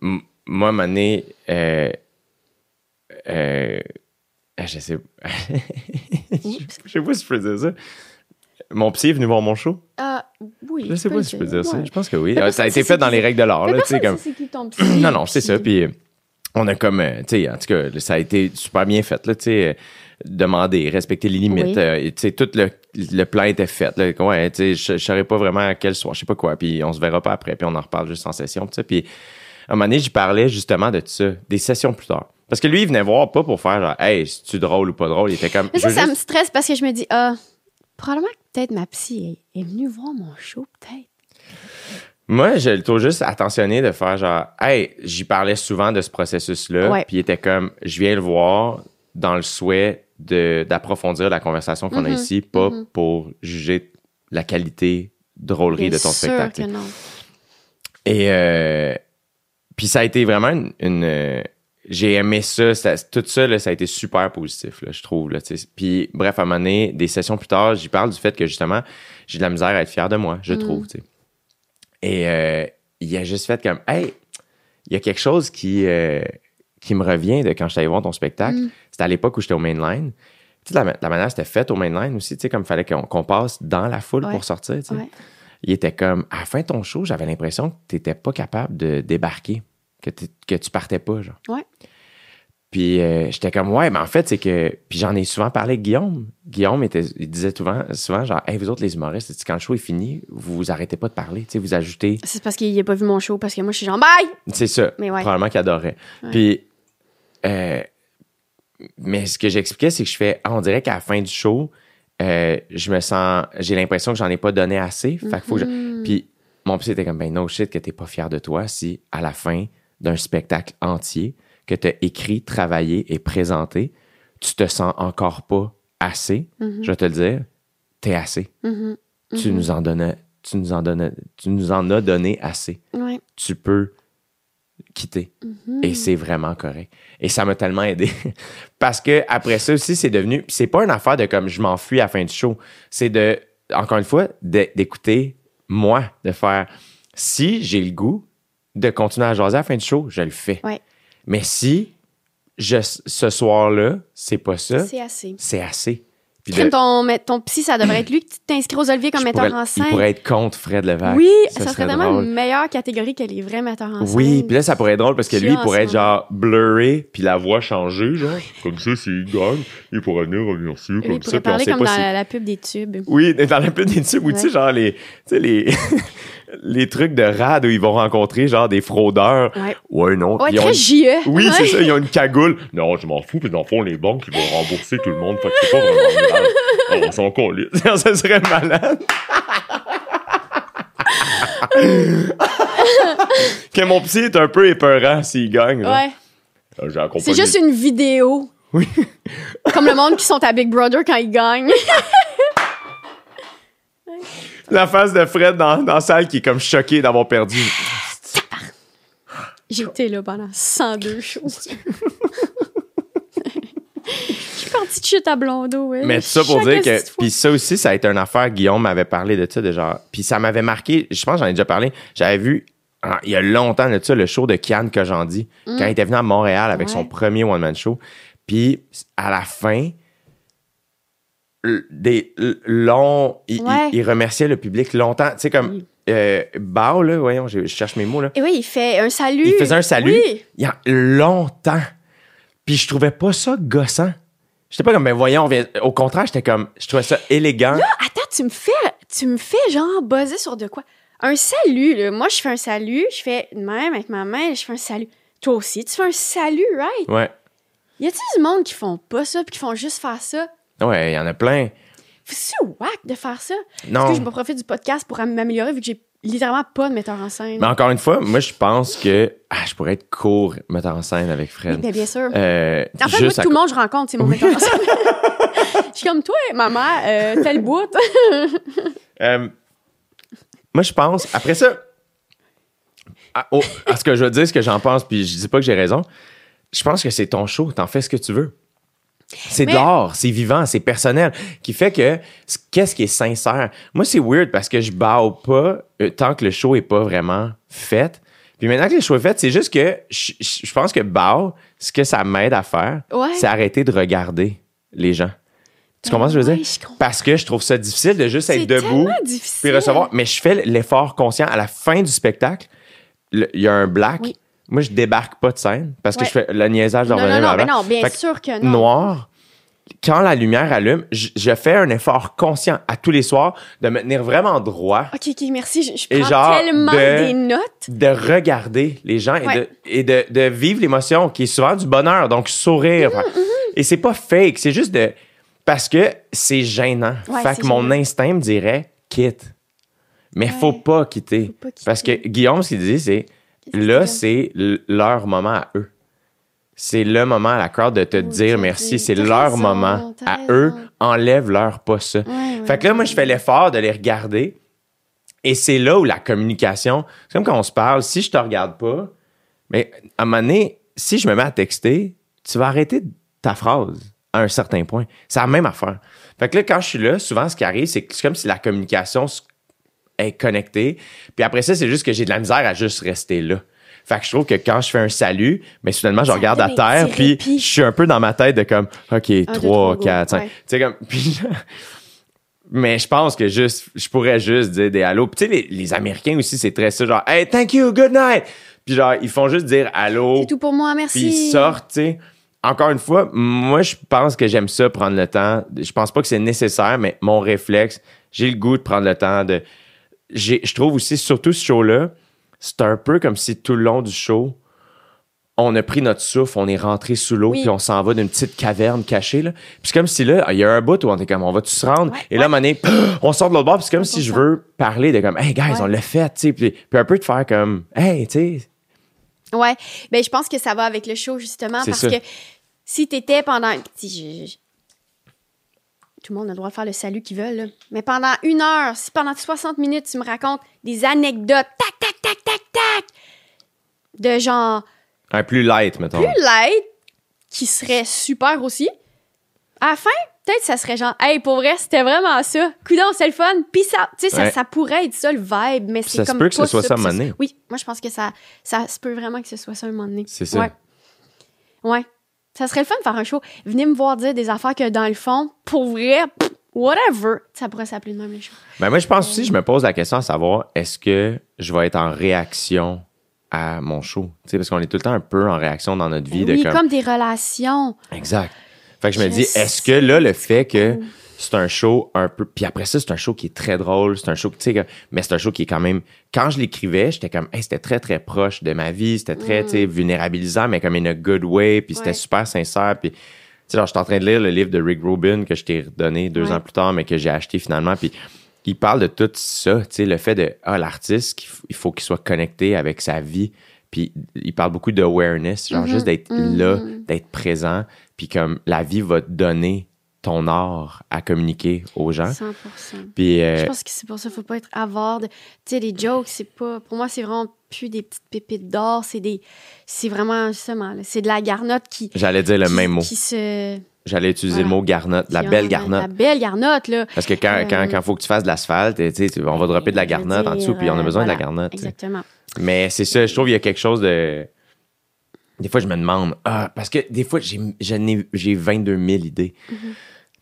moi, à un moment donné, euh, euh, je sais. [laughs] je sais pas si je peux dire ça. Mon psy est venu voir mon show. Ah, oui. Je sais pas si je peux dire ça. Je pense que oui. Euh, Ça a été fait dans les règles de l'art. C'est qui ton psy, Non, non, c'est ça. Puis on a comme, euh, tu sais, en tout cas, ça a été super bien fait, là, tu sais, euh, demander, respecter les limites. Oui. euh, tu sais, tout le, le plan était fait. Là, ouais, tu sais, je je saurais pas vraiment à quel soir, je sais pas quoi. Puis on se verra pas après, puis on en reparle juste en session. Puis, à un moment donné, j'y parlais justement de ça, des sessions plus tard. Parce que lui, il venait voir pas pour faire genre, hey, c'est-tu drôle ou pas drôle. Il était comme. Mais ça, ça me stresse parce que je me dis, ah, probablement que peut-être ma psy est, venue voir mon show, peut-être? Moi, je le trouve juste attentionné de faire genre, hey, j'y parlais souvent de ce processus-là, puis il était comme, je viens le voir dans le souhait d'approfondir la conversation qu'on a Mhm, ici, pas mhm. pour juger la qualité drôlerie Bien de ton sûr spectacle. que non. Et euh, puis ça a été vraiment une, une, euh, j'ai aimé ça, ça- tout ça là, ça a été super positif là, je trouve là. Puis bref à un moment donné, des sessions plus tard, j'y parle du fait que justement j'ai de la misère à être fier de moi, je Mm. trouve. Et euh, il a juste fait comme hey, il y a quelque chose qui euh, qui me revient de quand je suis allé voir ton spectacle. Mm. C'était à l'époque où j'étais au mainline. Tu sais, la, la manière c'était fait au mainline aussi, tu sais, comme il fallait qu'on qu'on passe dans la foule Ouais. pour sortir, tu sais Ouais. il était comme à la fin de ton show, j'avais l'impression que tu n'étais pas capable de débarquer, que, que tu partais pas, genre. Ouais. Puis euh, j'étais comme ouais, mais en fait, c'est que. Puis j'en ai souvent parlé avec Guillaume. Guillaume était, il disait souvent, souvent genre, hey, vous autres, les humoristes, quand le show est fini, vous, vous arrêtez pas de parler, tu sais, vous ajoutez. C'est parce qu'il n'a pas vu mon show, parce que moi, je suis genre, bye! C'est ça. Mais ouais. Probablement qu'il adorait. Ouais. Puis, euh, mais ce que j'expliquais, c'est que je fais, on dirait qu'à la fin du show, euh, je me sens, j'ai l'impression que j'en ai pas donné assez. Fait qu'il faut que je- Mhm. Puis, mon psy était comme, ben, no shit, que t'es pas fier de toi si, à la fin d'un spectacle entier, que t'as écrit, travaillé et présenté, tu te sens encore pas assez, Mhm. je vais te le dire, t'es assez. Mhm. Tu Mhm. nous en donnais, tu nous en donnais, tu nous en as donné assez Ouais. tu peux quitter. Et c'est vraiment correct. Et ça m'a tellement aidé. [laughs] Parce que après ça aussi, c'est devenu. C'est pas une affaire de comme je m'enfuis à la fin du show. C'est de, encore une fois, d'écouter moi, de faire si j'ai le goût de continuer à jaser à la fin du show, je le fais. Ouais. Mais si je, ce soir-là, c'est pas ça, C'est assez. c'est assez. Puis de- ton, ton psy, ça devrait être lui qui t'inscrit aux Olivier comme metteur en scène. Il pourrait être contre Fred Levac. Oui, ça, serait drôle. une meilleure catégorie que les vrais metteurs en scène. Oui, puis là, ça pourrait être drôle parce que lui, il pourrait être genre blurré, puis la voix changée, genre. Comme ça, s'il gagne, il pourrait venir Lui, comme il ça, pourrait puis on parler comme dans si... la, pub des tubes. Oui, dans la pub des tubes, ou tu sais, Ouais. genre les, tu sais, les, [laughs] les trucs de rad où ils vont rencontrer, genre, des fraudeurs. Ouais. Ouais, non. Ouais, ils ont très JE. Oui, Ouais. c'est ça, ils ont une cagoule. Non, je m'en fous, puis dans le fond, les banques, ils vont rembourser tout le monde, fait que c'est pas vraiment grave. Oh, on s'en colle. [laughs] ça serait malade. [laughs] que mon psy est un peu épeurant s'il gagne. Ouais. Euh, C'est juste une vidéo. Oui. Comme le monde qui sont à Big Brother quand ils gagnent. [laughs] La face de Fred dans, dans la salle qui est comme choqué d'avoir perdu. Été là pendant 102 choses. Je suis partie de chute à Blondeau. Ouais. Mais tout ça pour Chaque dire que. Puis ça aussi, ça a été une affaire. Guillaume m'avait parlé de ça, de genre. Puis ça m'avait marqué. Je pense que j'en ai déjà parlé. J'avais vu, ah, il y a longtemps de ça, le show de Kian Kojandi, quand il était venu à Montréal avec Mm. Ouais. son premier one-man show. Puis à la fin, il une, une une. Ouais. Des longs. Il, remerciait le public longtemps. Tu sais, comme. Oui. Euh, Bao, là, voyons, je, je cherche mes mots, là. Et oui, il fait un salut. Il faisait un salut. Oui. Il y a longtemps. Puis je trouvais pas ça gossant. J'étais pas comme, ben voyons, on vient- au contraire, j'étais comme, je trouvais ça élégant. Ah, attends, tu me fais, tu me fais genre buzzer sur de quoi? Un salut, là. Moi, je fais un salut, je fais de même avec ma main, je fais un salut. Toi aussi, tu fais un salut, right? Ouais. Y a-t-il du monde qui font pas ça puis qui font juste faire ça? Ouais, il y en a plein. C'est whack de faire ça? Est-ce Non. que je me profite du podcast pour m'améliorer vu que j'ai littéralement pas de metteur en scène? Mais encore une fois, moi, je pense que ah, je pourrais être court metteur en scène avec Fred. ben, bien sûr. Euh, en fait, moi, tout le monde je rencontre, c'est mon metteur en scène. [laughs] Je suis comme toi, maman, euh, tel bout. [laughs] Euh, moi, je pense, après ça, à ce que je veux dire, ce que j'en pense, puis je dis pas que j'ai raison, je pense que c'est ton show, t'en fais ce que tu veux. C'est de Mais- l'art, c'est vivant, c'est personnel, qui fait que qu'est-ce qui est sincère? Moi, c'est weird parce que je bow pas euh, tant que le show est pas vraiment fait. Puis maintenant que le show est fait, c'est juste que je, pense que bow, ce que ça m'aide à faire, Ouais. c'est arrêter de regarder les gens. Tu comprends ce que je veux dire? je. Parce que je trouve ça difficile de juste être debout difficile. puis recevoir. Mais je fais l'effort conscient à la fin du spectacle. le- Il y a un black. Oui. Moi, je débarque pas de scène parce que Ouais. je fais le niaisage de revenir non, non, mais non, bien Fait sûr que non. Noir. Quand la lumière allume, je, je fais un effort conscient à tous les soirs de me tenir vraiment droit, Ok, ok, merci. Je, je Et prends genre tellement de- des notes. de regarder les gens et, Ouais. de, et de, de vivre l'émotion qui est souvent du bonheur, donc sourire. Mm, Fait- Et c'est pas fake, c'est juste de. Parce que c'est gênant. Ouais, fait que mon instinct me dirait quitte. Mais faut pas quitter. Faut pas quitter. Parce que Guillaume, ce qu'il dit, c'est là, c'est leur moment à eux. C'est le moment à la crowd de te Oh, dire merci. C'est leur moment à eux. Enlève-leur pas ça. Fait que là, moi, je fais l'effort de les regarder. Et c'est là où la communication, c'est comme quand on se parle, si je te regarde pas, mais à un moment donné, si je me mets à texter, tu vas arrêter ta phrase à un certain point. C'est la même affaire. Fait que là, quand je suis là, souvent, ce qui arrive, c'est que c'est comme si la communication s- est connectée. Puis après ça, c'est juste que j'ai de la misère à juste rester là. Fait que je trouve que quand je fais un salut, mais soudainement, je regarde à terre, puis je suis un peu dans ma tête de comme, OK, deux, 3, trois, 4, go. 5. Ouais. Tu sais, comme, [laughs] puis mais je pense que juste, je pourrais juste dire des allô. Puis tu sais, les, les Américains aussi, c'est très ça, genre, hey, thank you, good night. Puis genre, ils font juste dire allô, C'est tout pour moi, merci. puis ils sortent, tu sais. Encore une fois, moi, je pense que j'aime ça, prendre le temps. Je pense pas que c'est nécessaire, mais mon réflexe, j'ai le goût de prendre le temps de. Je trouve aussi, surtout ce show-là, c'est un peu comme si tout le long du show, on a pris notre souffle, on est rentré sous l'eau, Oui. puis on s'en va d'une petite caverne cachée. Là. Puis c'est comme si là, il y a un bout où on est comme, on va-tu se rendre? Ouais, Et là, à un moment donné, [gasps] on sort de l'autre bord, puis c'est comme si je veux parler de comme, hey guys, Ouais. on l'a fait, tu sais. Puis, puis un peu de faire comme, hey, tu sais. Ouais. Ben, je pense que ça va avec le show, justement, parce ça. que si t'étais pendant. je- Tout le monde a le droit de faire le salut qu'ils veulent, là. Mais pendant une heure, si pendant 60 minutes, tu me racontes des anecdotes, tac, tac, tac, tac, tac, de genre Un plus light, mettons. plus light, qui serait super aussi, à la fin, peut-être ça serait genre, hey, pour vrai, c'était vraiment ça. Coudon, c'est le fun. Puis ça, tu sais, ça, Ouais. ça pourrait être ça le vibe, mais c'est ça se comme peut que ce soit ça un moment donné. Oui, moi je pense que ça, ça se peut vraiment que ce soit ça un moment donné. C'est ça. Ouais. Ouais. Ça serait le fun de faire un show. Venez me voir dire des affaires que dans le fond, pour vrai, pff, whatever, ça pourrait s'appeler de même le show. Ben moi, je pense aussi, je me pose la question à savoir, est-ce que je vais être en réaction à mon show? Tu sais, parce qu'on est tout le temps un peu en réaction dans notre vie. Ben oui, de comme... comme... des relations. Exact. Fait que je me dis, est-ce que là, le fait que cool. C'est un show un peu... Puis après ça, c'est un show qui est très drôle, c'est un show, tu sais, mais c'est un show qui est quand même... Quand je l'écrivais, j'étais comme, hey, c'était très, très proche de ma vie, c'était très, tu sais, vulnérabilisant, mais comme in a good way, puis c'était Mm. Ouais. super sincère, puis... Tu sais, genre, je suis en train de lire le livre de Rick Rubin que je t'ai redonné deux Ouais. ans plus tard, mais que j'ai acheté finalement, puis il parle de tout ça, tu sais, le fait de, ah, l'artiste, il faut qu'il soit connecté avec sa vie, puis il parle beaucoup d'awareness, genre Mhm, juste d'être mhm. là, d'être présent, puis comme la vie va te donner ton art à communiquer aux gens. 100%. Puis euh, Je pense que c'est pour ça qu'il faut pas être avare. Tu sais, les jokes, c'est pas. Pour moi, c'est vraiment plus des petites pépites d'or. C'est des. C'est vraiment justement. là, C'est de la garnotte qui. j'allais dire le qui- même mot. Qui se. J'allais utiliser Voilà. le mot garnotte, la belle La garnotte. belle garnotte, là. Parce que quand, Euh, quand, quand faut que tu fasses de l'asphalte, tu sais, tu- on va dropper de la garnotte en dessous, puis on a euh, besoin de la garnotte. Exactement. Mais c'est ça, je trouve qu'il y a quelque chose de. Des fois, je me demande, ah, parce que des fois, j'ai, je n'ai- j'ai 22 000 idées. Mhm.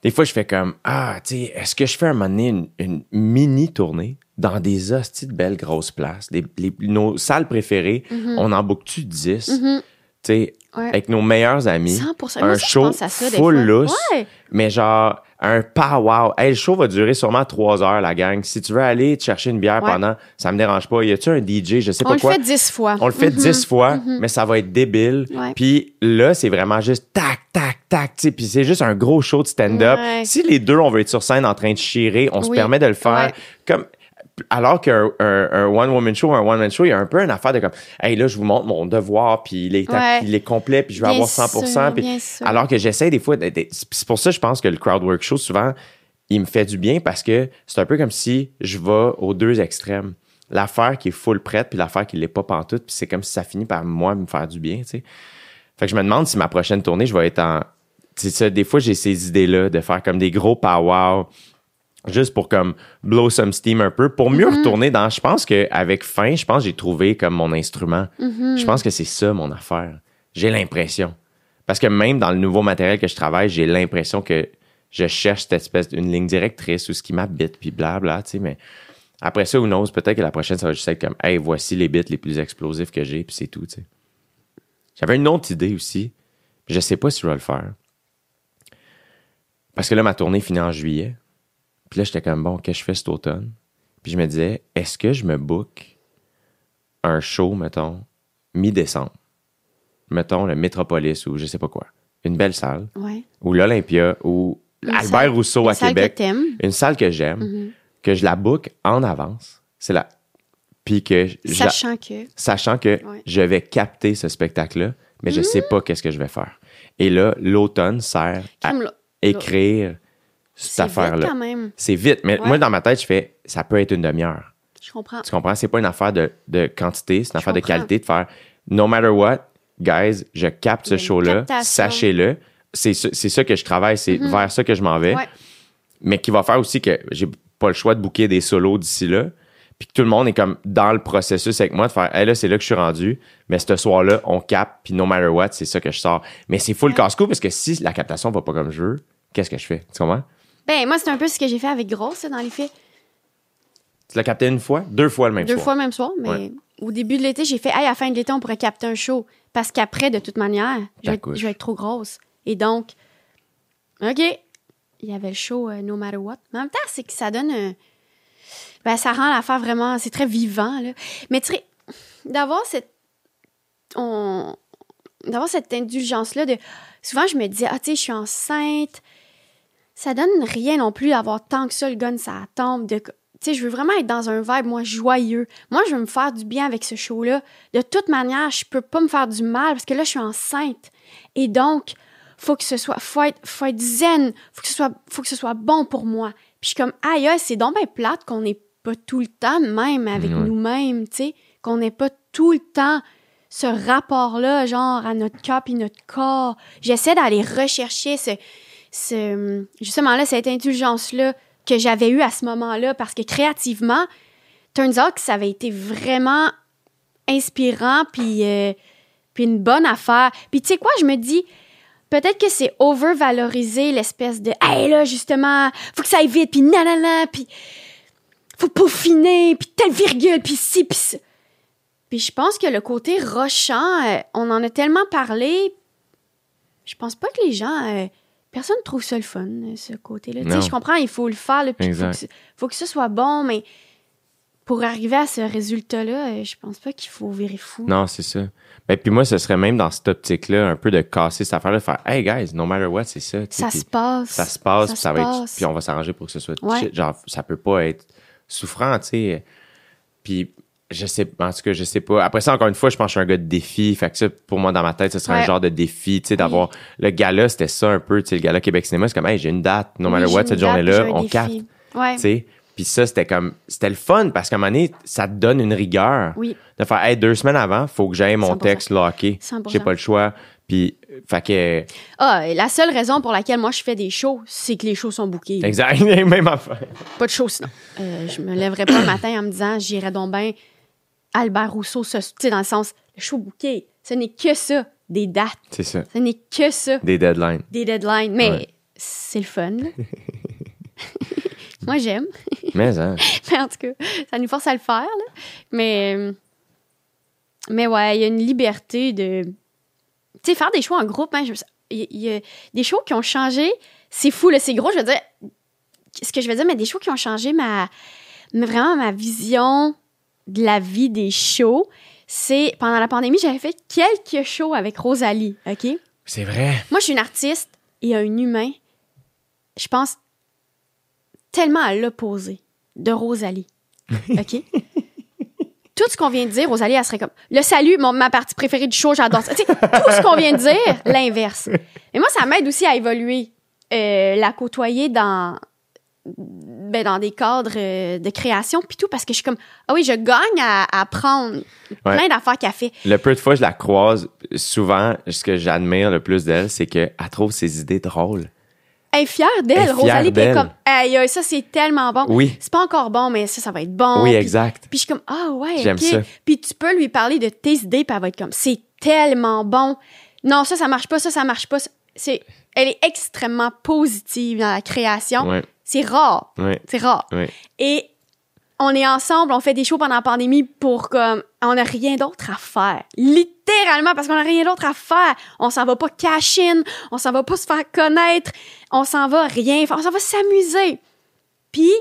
Des fois, je fais comme, ah, tu sais, est-ce que je fais un moment donné une, une mini-tournée dans des hosties de belles grosses places, les- nos salles préférées, on en book-tu 10, Mhm. tu sais, Ouais. avec nos meilleurs amis, 100%. Moi un je show pense à ça, full lousse, Ouais. mais genre un pow-wow. Hey, le show va durer sûrement trois heures, la gang. Si tu veux aller te chercher une bière Ouais. pendant, ça me dérange pas. Y a-tu un DJ, je sais On pas le quoi. fait dix fois. On le fait Mhm. dix fois, mais ça va être débile. Ouais. Puis là, c'est vraiment juste tac, tac, tac. Puis c'est juste un gros show de stand-up. Ouais. Si les deux, on veut être sur scène en train de chirer, on se permet de le faire comme. Alors qu'un un, un one-woman show, un one-man show, il y a un peu une affaire de comme, hey, là, je vous montre mon devoir, puis il est, Ouais. il est complet, puis je vais Bien avoir 100%. sûr, puis- alors que j'essaie des fois, d'être- c'est pour ça, je pense que le crowd work show, souvent, il me fait du bien parce que c'est un peu comme si je vais aux deux extrêmes. L'affaire qui est full prête, puis l'affaire qui l'est pas pantoute, puis c'est comme si ça finit par moi me faire du bien, tu sais. Fait que je me demande si ma prochaine tournée, je vais être en. C'est ça, des fois, j'ai ces idées-là de faire comme des gros pow juste pour comme blow some steam un peu, pour mieux retourner dans. Je pense qu'avec fin, je pense que j'ai trouvé comme mon instrument. Je pense que c'est ça mon affaire. J'ai l'impression. Parce que même dans le nouveau matériel que je travaille, j'ai l'impression que je cherche cette espèce d'une ligne directrice ou ce qui m'habite, puis blabla, tu sais, mais après ça, who knows, peut-être que la prochaine, ça va juste être comme, hey, voici les bits les plus explosifs que j'ai, puis c'est tout, tu sais. J'avais une autre idée aussi, je sais pas si je vais le faire. Parce que là, ma tournée finit en juillet. Puis là, j'étais comme, bon, qu'est-ce que je fais cet automne? Puis je me disais, est-ce que je me book un show, mettons, mi-décembre? Mettons, le Métropolis ou je sais pas quoi. Une belle salle. Ouais. Ou l'Olympia ou Une Albert salle- Rousseau une à salle Québec. que t'aimes. Une salle que j'aime, Mhm. que je la book en avance. C'est la. Puis que je la- Sachant que. sachant que Ouais. je vais capter ce spectacle-là, mais je sais pas qu'est-ce que je vais faire. Et là, l'automne sert à écrire cette C'est vite affaire-là. quand même. C'est vite, mais Ouais. moi, dans ma tête, je fais, ça peut être une demi-heure. Je comprends. Tu comprends? C'est pas une affaire de, de quantité, c'est une affaire de qualité, de faire, no matter what, guys, je capte ce show-là, sachez-le. C'est ça que je travaille, c'est vers ça que je m'en vais Ouais. mais qui va faire aussi que j'ai pas le choix de booker des solos d'ici là. Puis que tout le monde est comme dans le processus avec moi de faire, hey, là, c'est là que je suis rendu, mais ce soir-là, on capte, puis no matter what, c'est ça que je sors. Mais c'est full casse-cou parce que si la captation va pas comme je veux, qu'est-ce que je fais? Tu comprends? Ben, moi, c'est un peu ce que j'ai fait avec Grosse, dans les faits. Tu l'as capté une fois, deux fois le même Deux soir. fois le même soir, mais Ouais. au début de l'été, j'ai fait, hey, à la fin de l'été, on pourrait capter un show. Parce qu'après, de toute manière, je vais, être, T'accouches. je vais être trop grosse. Et donc, OK, il y avait le show euh, No Matter What. Mais en même temps, c'est que ça donne un. Ben, ça rend l'affaire vraiment. C'est très vivant, là. Mais tu sais, d'avoir cette. On... D'avoir cette indulgence-là de. Souvent, je me dis, ah, tu sais, je suis enceinte. Ça donne rien non plus d'avoir tant que ça le gun, ça tombe. De... Tu sais, je veux vraiment être dans un vibe, moi, joyeux. Moi, je veux me faire du bien avec ce show-là. De toute manière, je peux pas me faire du mal parce que là, je suis enceinte. Et donc, faut que ce soit, faut être, faut être zen, faut que ce soit, faut que ce soit bon pour moi. Puis je suis comme, aïe, c'est donc bien plate qu'on n'ait pas tout le temps, même avec Ouais. nous-mêmes, tu sais, qu'on n'ait pas tout le temps ce rapport-là, genre, à notre cœur et notre corps. J'essaie d'aller rechercher ce, ce, justement là, cette indulgence-là que j'avais eue à ce moment-là parce que créativement, turns out ça avait été vraiment inspirant puis, euh, puis une bonne affaire. Puis tu sais quoi, je me dis, peut-être que c'est overvaloriser l'espèce de hey là justement faut que ça aille vite puis nanana puis faut peaufiner puis telle virgule puis ci puis ça. puis je pense que le côté rochant euh, on en a tellement parlé je pense pas que les gens euh, personne trouve ça le fun euh, ce côté là tu sais je comprends il faut le faire là, puis faut que, faut que ce soit bon mais pour arriver à ce résultat là je pense pas qu'il faut virer fou Non, c'est ça. Ben, puis moi, ce serait même dans cette optique-là, un peu de casser cette affaire-là, de faire, hey guys, no matter what, c'est ça. ça se passe ça se passe, Ça va être, puis on va s'arranger pour que ce soit Ouais. shit. Genre, ça peut pas être souffrant, tu sais. Puis, je sais, en tout cas, je sais pas. Après ça, encore une fois, je pense que je suis un gars de défi. Fait que ça, pour moi, dans ma tête, ce serait un genre de défi, tu sais, d'avoir le gala, c'était ça un peu, tu sais, le gala Québec Cinéma, c'est comme, hey, j'ai une date, no Oui, matter what, cette journée-là, on défi. capte, Ouais. tu sais. Puis ça, c'était comme, c'était le fun parce qu'à un moment donné, ça te donne une rigueur Oui. de faire, hey, deux semaines avant, faut que j'aille mon 100%. texte locké. 100%. J'ai pas le choix. Puis, fait que, Ah, et la seule raison pour laquelle moi je fais des shows, c'est que les shows sont bookés. exact, [laughs] même affaire. Pas de show sinon. Euh, je me lèverais pas le matin en me disant j'irai donc bien Albert Rousseau, ce- tu sais, dans le sens, le show booké. Ce n'est que ça, des dates. C'est ça. Ce n'est que ça, Des deadlines. des deadlines. Mais Ouais. c'est le fun. [laughs] [laughs] Moi, j'aime. [laughs] Mais, hein. Mais en tout cas, ça nous force à le faire. là. Mais, mais ouais, il y a une liberté de. Tu sais, faire des shows en groupe, hein, je il y, a des shows qui ont changé. C'est fou, là, c'est gros, je veux dire. Ce que je veux dire, mais des shows qui ont changé ma. vraiment ma vision de la vie des shows. C'est pendant la pandémie, j'avais fait quelques shows avec Rosalie, OK? C'est vrai. Moi, je suis une artiste et un humain, je pense tellement à l'opposé de Rosalie. OK? [laughs] Tout ce qu'on vient de dire, Rosalie, elle serait comme le salut, mon- ma partie préférée du show, j'adore ça. Tout ce qu'on vient de dire, l'inverse. Mais moi, ça m'aide aussi à évoluer, euh, la côtoyer dans, ben, dans des cadres euh, de création, puis tout, parce que je suis comme, ah oui, je gagne à, à apprendre plein d'affaires qu'elle fait. Le peu de fois que je la croise, souvent, ce que j'admire le plus d'elle, c'est qu'elle trouve ses idées drôles. Elle est fière d'elle, Rosalie, puis elle est d'elle. comme, aïe, aïe, ça, c'est tellement bon. Oui. C'est pas encore bon, mais ça, ça va être bon. oui, exact. Puis je suis comme, ah ouais, J'aime ok. ça. Puis tu peux lui parler de tes idées, puis elle va être comme, c'est tellement bon. Non, ça, ça marche pas, ça, ça marche pas. C'est, elle est extrêmement positive dans la création. Ouais, C'est rare. ouais, C'est rare. ouais. Et on est ensemble, on fait des shows pendant la pandémie pour comme, on n'a rien d'autre à faire. Littéralement, parce qu'on n'a rien d'autre à faire. On s'en va pas cash in, on s'en va pas se faire connaître, on s'en va rien faire, on s'en va s'amuser. Puis,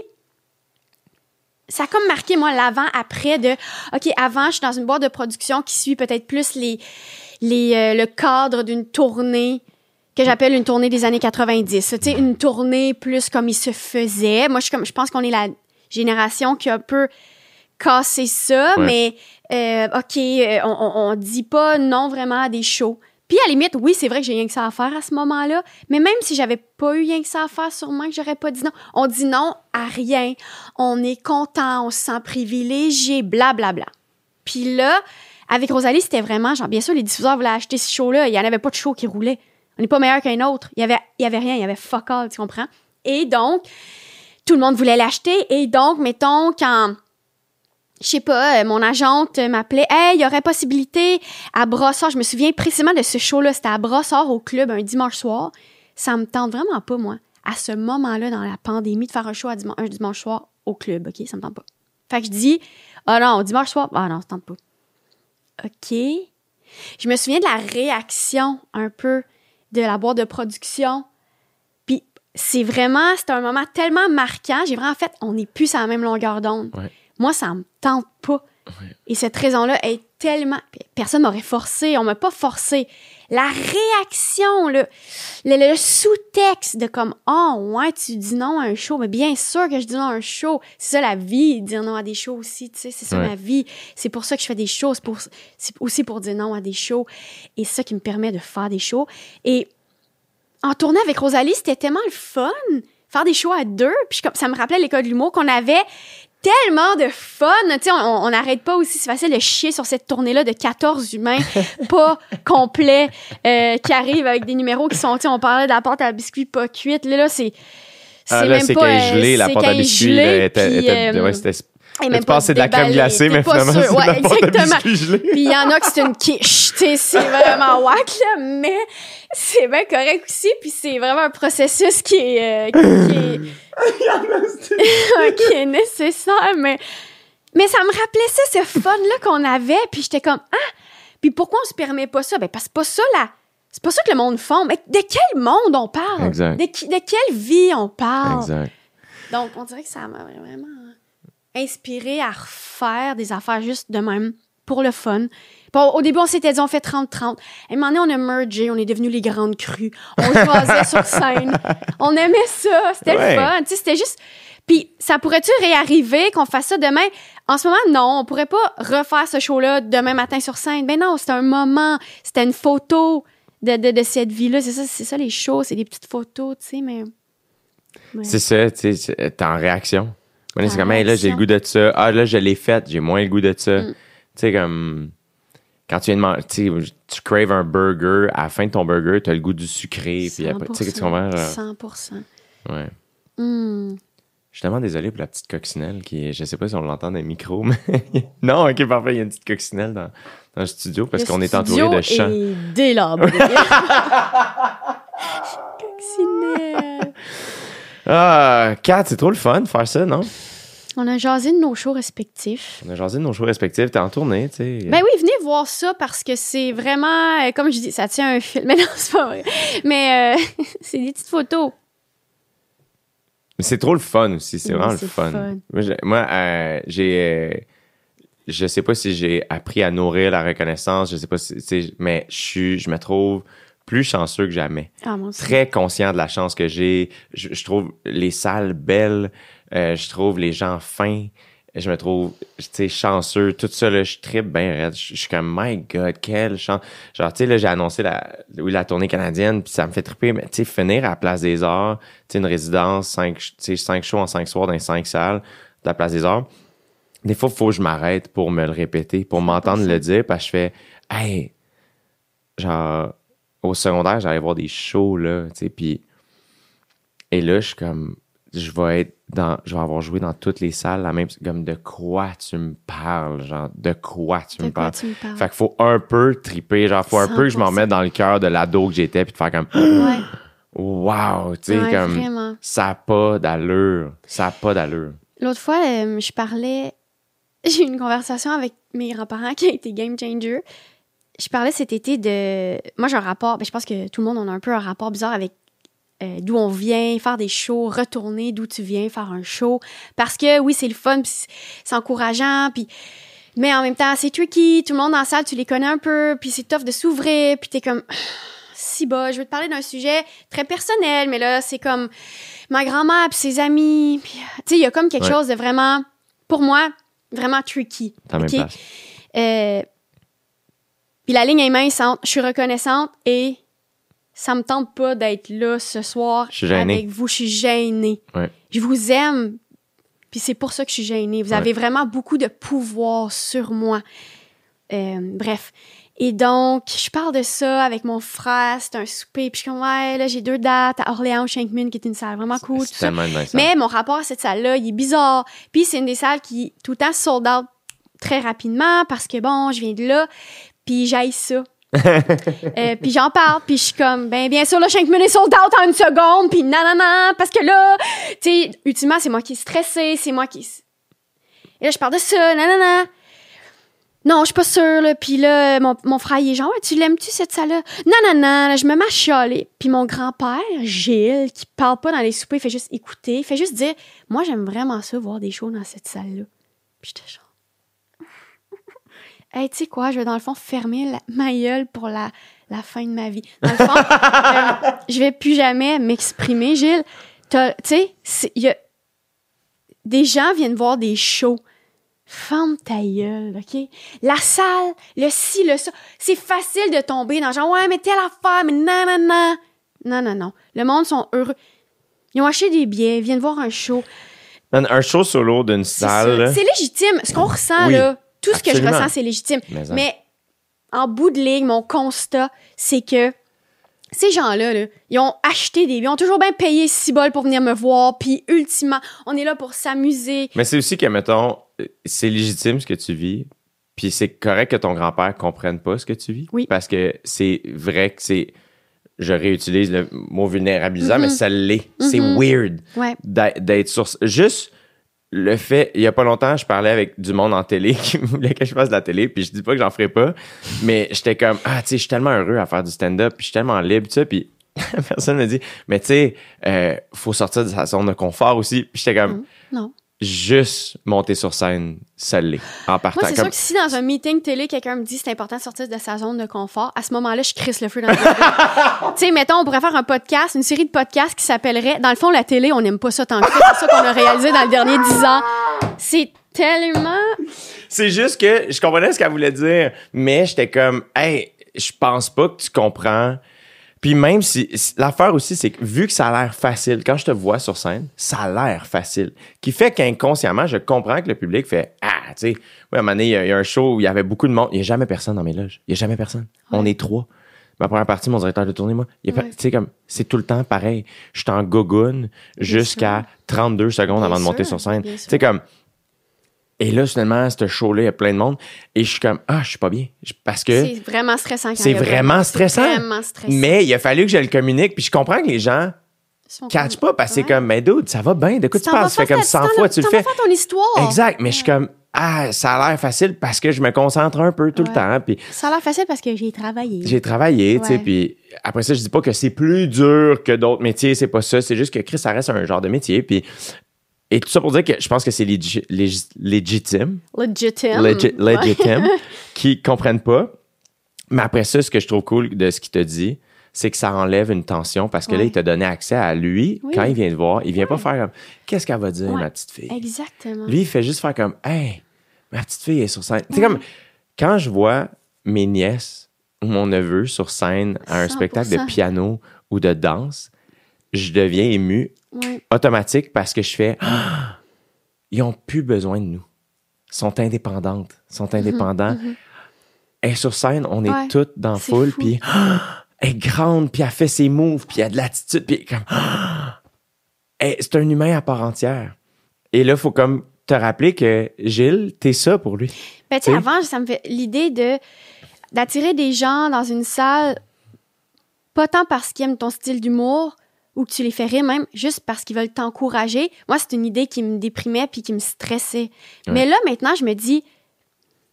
ça a comme marqué, moi, l'avant-après de, OK, avant, je suis dans une boîte de production qui suit peut-être plus les, les, euh, le cadre d'une tournée que j'appelle une tournée des années 90. Tu sais, une tournée plus comme il se faisait. Moi, je, comme, je pense qu'on est la génération qui a un peu cassé ça, Ouais. mais euh, OK, euh, on, on, dit pas non vraiment à des shows. Puis à la limite, oui, c'est vrai que j'ai rien que ça à faire à ce moment-là, mais même si j'avais pas eu rien que ça à faire, sûrement que j'aurais pas dit non. On dit non à rien. On est content, on se sent privilégié, blablabla. Puis là, avec Rosalie, c'était vraiment genre, bien sûr, les diffuseurs voulaient acheter ce show-là. Il y en avait pas de show qui roulait. On n'est pas meilleur qu'un autre. Il y avait, il y avait rien, il y avait fuck all, tu comprends? Et donc, tout le monde voulait l'acheter. Et donc, mettons, quand, je sais pas, euh, mon agente m'appelait, hey, il y aurait possibilité à Brossard. Je me souviens précisément de ce show-là. C'était à Brossard au club un dimanche soir. Ça me tente vraiment pas, moi, à ce moment-là, dans la pandémie, de faire un show un dimanche soir au club, OK? Ça me tente pas. Fait que je dis, ah non, dimanche soir, ah non, ça me tente pas. OK. Je me souviens de la réaction un peu de la boîte de production. Puis c'est vraiment, c'est un moment tellement marquant. J'ai vraiment fait, on n'est plus à la même longueur d'onde. Ouais. Moi, ça me tente pas. Et cette raison-là est tellement. Personne m'aurait forcé, on m'a pas forcé. La réaction, le, le, le sous-texte de comme Oh, ouais, tu dis non à un show. Mais bien sûr que je dis non à un show. C'est ça la vie, dire non à des shows aussi, tu sais, c'est ça Ouais. ma vie. C'est pour ça que je fais des shows. C'est, pour, c'est aussi pour dire non à des shows. Et c'est ça qui me permet de faire des shows. Et en tournée avec Rosalie, c'était tellement le fun. Faire des shows à deux. Puis comme ça me rappelait l'école de l'humour qu'on avait tellement de fun. Tu sais, on- n'arrête pas aussi. C'est facile de chier sur cette tournée-là de 14 humains [laughs] pas complets euh, qui arrivent avec des numéros qui sont, tu sais, on parlait de la pâte à biscuits pas cuite. Là, là c'est. C'est Ah, même c'est pas. euh, gelée, la c'est pâte à biscuits. là, était- puis, était- euh, ouais, tu même penses que c'est de la crème glacée, mais finalement, c'est de Ouais, la à exactement. gelée. Puis il y en a que c'est une quiche. Tu sais, c'est vraiment [laughs] whack, là, mais c'est bien correct aussi. Puis c'est vraiment un processus qui est, euh, qui, est, [laughs] [laughs] qui est nécessaire. Mais, mais ça me rappelait ça, ce fun-là qu'on avait. Puis j'étais comme, ah! Puis pourquoi on se permet pas ça? Ben, parce que c'est pas ça, là. C'est pas ça que le monde font. Mais de quel monde on parle? Exact. De, qui- de quelle vie on parle? Exact. Donc, on dirait que ça m'a vraiment inspiré à refaire des affaires juste de même, pour le fun. Bon, au début, on s'était dit, on fait 30-30. À un moment donné, on a mergé, on est devenus les grandes crues. On jasait sur scène. On aimait ça. C'était Ouais. le fun. Tu sais, c'était juste... Puis, ça pourrait-tu réarriver qu'on fasse ça demain? En ce moment, non. On pourrait pas refaire ce show-là demain matin sur scène. Ben non, c'était un moment. C'était une photo de, de, de cette vie-là. C'est ça, c'est ça, les shows. C'est des petites photos, tu sais, mais... Ouais. C'est ça, tu sais, c'est- t'es en réaction. C'est comme, hey, là, j'ai le goût de ça. Ah, là, je l'ai fait, j'ai moins le goût de ça. Mm. Tu sais, comme, quand tu viens de manger, tu sais, tu craves un burger, à la fin de ton burger, t'as le goût du sucré, puis après, tu sais, tu comprends? genre, 100%. ouais. Hmm. Je suis tellement désolé pour la petite coccinelle qui, je sais pas si on l'entend dans les micros, [laughs] mais non, ok, parfait, il y a une petite coccinelle dans, dans le studio parce Le qu'on est entouré de champs. est délabré. [laughs] [laughs] Coccinelle. Ah, Kat, c'est trop le fun de faire ça, non? On a jasé de nos shows respectifs. On a jasé de nos choix respectifs. T'es en tournée, tu sais. Ben oui, venez voir ça parce que c'est vraiment, euh, comme je dis, ça tient un film. [laughs] Mais non, c'est pas vrai. Mais euh, [laughs] c'est des petites photos. Mais c'est trop le fun aussi. C'est Oui, vraiment le c'est fun. fun. Moi, j'ai- Moi, euh, j'ai. euh, je sais pas si j'ai appris à nourrir la reconnaissance. Je sais pas si. Mais je suis. Je me trouve plus chanceux que jamais. Ah. Très conscient de la chance que j'ai. Je, je trouve les salles belles. Euh, je trouve les gens fins. Je me trouve, tu sais, chanceux. Tout ça, là, je tripe bien. Je, je suis comme, my God, quelle chance. Genre, tu sais, là, j'ai annoncé la, oui, la tournée canadienne, puis ça me fait triper. Mais, tu sais, finir à la Place des Arts, tu sais, une résidence, cinq, tu sais, cinq shows en cinq soirs dans cinq salles de la Place des Arts. Des fois, il faut que je m'arrête pour me le répéter, pour m'entendre le dire, parce que je fais, hey, genre, au secondaire, j'allais voir des shows, là, tu sais, puis, et là, je suis comme, je vais être dans, je vais avoir joué dans toutes les salles, la même, comme, de quoi tu me parles, genre, de quoi tu me parles. Fait qu'il faut un peu triper, genre, faut un peu que je m'en 100%. mette dans le cœur de l'ado que j'étais, puis de faire comme, [gasps] Ouais, wow, tu sais, ouais, comme, vraiment. ça a pas d'allure, ça a pas d'allure. L'autre fois, euh, je parlais, [laughs] j'ai eu une conversation avec mes grands-parents qui a été game changer. Je parlais cet été de. Moi, j'ai un rapport, ben, je pense que tout le monde en a un peu un rapport bizarre avec euh, d'où on vient, faire des shows, retourner d'où tu viens, faire un show. Parce que oui, c'est le fun, puis c'est- encourageant, puis. Mais en même temps, c'est tricky. Tout le monde dans la salle, tu les connais un peu, puis c'est tough de s'ouvrir, puis t'es comme. [sighs] Si bas, je veux te parler d'un sujet très personnel, mais là, c'est comme ma grand-mère puis ses amis. Puis, tu sais, il y a comme quelque Ouais. chose de vraiment, pour moi, vraiment tricky. Même place. Euh, puis la ligne est mince entre je suis reconnaissante et ça me tente pas d'être là ce soir avec vous. Je suis gênée. Ouais. Je vous aime. Puis c'est pour ça que je suis gênée. Vous Ouais. avez vraiment beaucoup de pouvoir sur moi. Euh, bref. Et donc, je parle de ça avec mon frère. C'est un souper. Puis je suis comme, ouais, là, j'ai deux dates à Orléans, Shankman, qui est une salle vraiment cool. C'est tout ça. tellement une nice Mais mon rapport à cette salle-là, il est bizarre. Puis c'est une des salles qui, tout le temps, sold out très rapidement parce que, bon, je viens de là, puis j'aille ça. Euh, puis j'en parle, puis je suis comme, ben bien sûr, le 5 minutes sold out en une seconde, puis non, parce que là, tu sais, ultimement, c'est moi qui est stressé, c'est moi qui... Et là, je parle de ça, non, non, je suis pas sûre, là. Puis là, mon, mon frère, il est genre, Ouais, tu l'aimes-tu, cette salle-là? Non, là, je me mets à chialer. Puis mon grand-père, Gilles, qui parle pas dans les soupers, il fait juste écouter, il fait juste dire, moi, j'aime vraiment ça, voir des shows dans cette salle-là. Puis j'étais genre, hey, tu sais quoi, je vais dans le fond fermer la, [laughs] ma gueule pour la, la fin de ma vie. Dans le fond, euh, je vais plus jamais m'exprimer, Gilles. Tu sais, il y a... des gens viennent voir des shows. Ferme ta gueule, OK? La salle, le ci, le ça. C'est facile de tomber dans genre, ouais, mais telle affaire, mais non, non, non. Non, non, non. Le monde sont heureux. Ils ont acheté des billets, ils viennent voir un show. Man, un show solo d'une salle, C'est légitime. Ce qu'on ressent, Oui, là, tout ce que je ressens, c'est légitime. Mais. Mais en bout de ligne, mon constat, c'est que ces gens-là, là, ils ont acheté des billets, ils ont toujours bien payé 6 bols pour venir me voir, puis ultimement, on est là pour s'amuser. Mais c'est aussi que, mettons, c'est légitime ce que tu vis, puis c'est correct que ton grand-père comprenne pas ce que tu vis. Oui. Parce que c'est vrai que c'est. Je réutilise le mot vulnérabilisant, mais ça l'est. C'est Mhm. weird Ouais. d'être sur. Juste le fait. Il y a pas longtemps, je parlais avec du monde en télé [laughs] qui voulait que je fasse de la télé, puis je dis pas que j'en ferai pas, mais j'étais comme, ah, tu sais, je suis tellement heureux à faire du stand-up, puis je suis tellement libre, tu sais, puis [laughs] personne me dit, mais tu sais, euh, faut sortir de sa zone de confort aussi. Puis j'étais comme, Mhm. Non. Juste monter sur scène, ça l'est. En partant. Moi, c'est comme- sûr que si dans un meeting télé, quelqu'un me dit c'est important de sortir de sa zone de confort, à ce moment-là, je crisse le feu dans le [laughs] Tu sais, mettons, on pourrait faire un podcast, une série de podcasts qui s'appellerait Dans le fond, la télé, on n'aime pas ça tant que ça. C'est ça qu'on a réalisé dans les derniers dix ans. C'est tellement. C'est juste que je comprenais ce qu'elle voulait dire, mais j'étais comme, hey, je pense pas que tu comprends. Puis même si, l'affaire aussi, c'est que vu que ça a l'air facile, quand je te vois sur scène, ça a l'air facile. Qui fait qu'inconsciemment, je comprends que le public fait, ah, tu sais, oui, à un moment donné, il y, a- il y a un show où il y avait beaucoup de monde. Il y a jamais personne dans mes loges. Il y a jamais personne. On est trois. Ma première partie, mon directeur de tournée, moi, il Ouais. tu sais, comme, c'est tout le temps pareil. Je suis en gogoune jusqu'à 32 secondes Bien avant de monter sûr, sur scène. Tu sais, comme, Et là, finalement, ce show-là, il y a plein de monde. Et je suis comme, ah, je suis pas bien. Parce que C'est vraiment stressant. quand c'est vraiment stressant. C'est vraiment stressant. Mais il a fallu que je le communique. Puis je comprends que les gens comme- pas parce que c'est comme, mais dude, ça va bien. De quoi tu parles? Ça fait comme ta- 100 t'en- fois, tu le fais. ton histoire. Exact. Mais je suis comme, ah, ça a l'air facile parce que je me concentre un peu tout le temps. Puis Ça a l'air facile parce que j'ai travaillé. j'ai travaillé, tu sais. Puis après ça, je dis pas que c'est plus dur que d'autres métiers. C'est pas ça. C'est juste que Chris, ça reste un genre de métier. Puis. Et tout ça pour dire que je pense que c'est légi- légi- légitime Legitime. legit, Ouais. [laughs] qui comprennent pas. Mais après ça, ce que je trouve cool de ce qu'il t'a dit, c'est que ça enlève une tension parce que là, il t'a donné accès à lui. Oui. Quand il vient te voir, il vient pas faire comme Qu'est-ce qu'elle va dire, ma petite fille? Exactement. Lui, il fait juste faire comme Hey, ma petite fille est sur scène. C'est comme quand je vois mes nièces ou mon neveu sur scène à un 100%. spectacle de piano ou de danse, je deviens ému Ouais. automatique parce que je fais [gasps] Ah! ils ont plus besoin de nous. Ils sont indépendantes, sont indépendants. Elle est sur scène, on est Mhm, Ouais, toutes dans foule fou. puis Ah! [gasps] elle est grande puis elle fait ses moves puis elle a de l'attitude puis comme Ah! [gasps] Elle- c'est un humain à part entière. Et là faut comme te rappeler que Gilles, t'es ça pour lui. Ben, tu avant, ça me fait l'idée de d'attirer des gens dans une salle, pas tant parce qu'ils aiment ton style d'humour ou que tu les rire même, juste parce qu'ils veulent t'encourager. Moi, c'est une idée qui me déprimait puis qui me stressait. Mais là, maintenant, je me dis,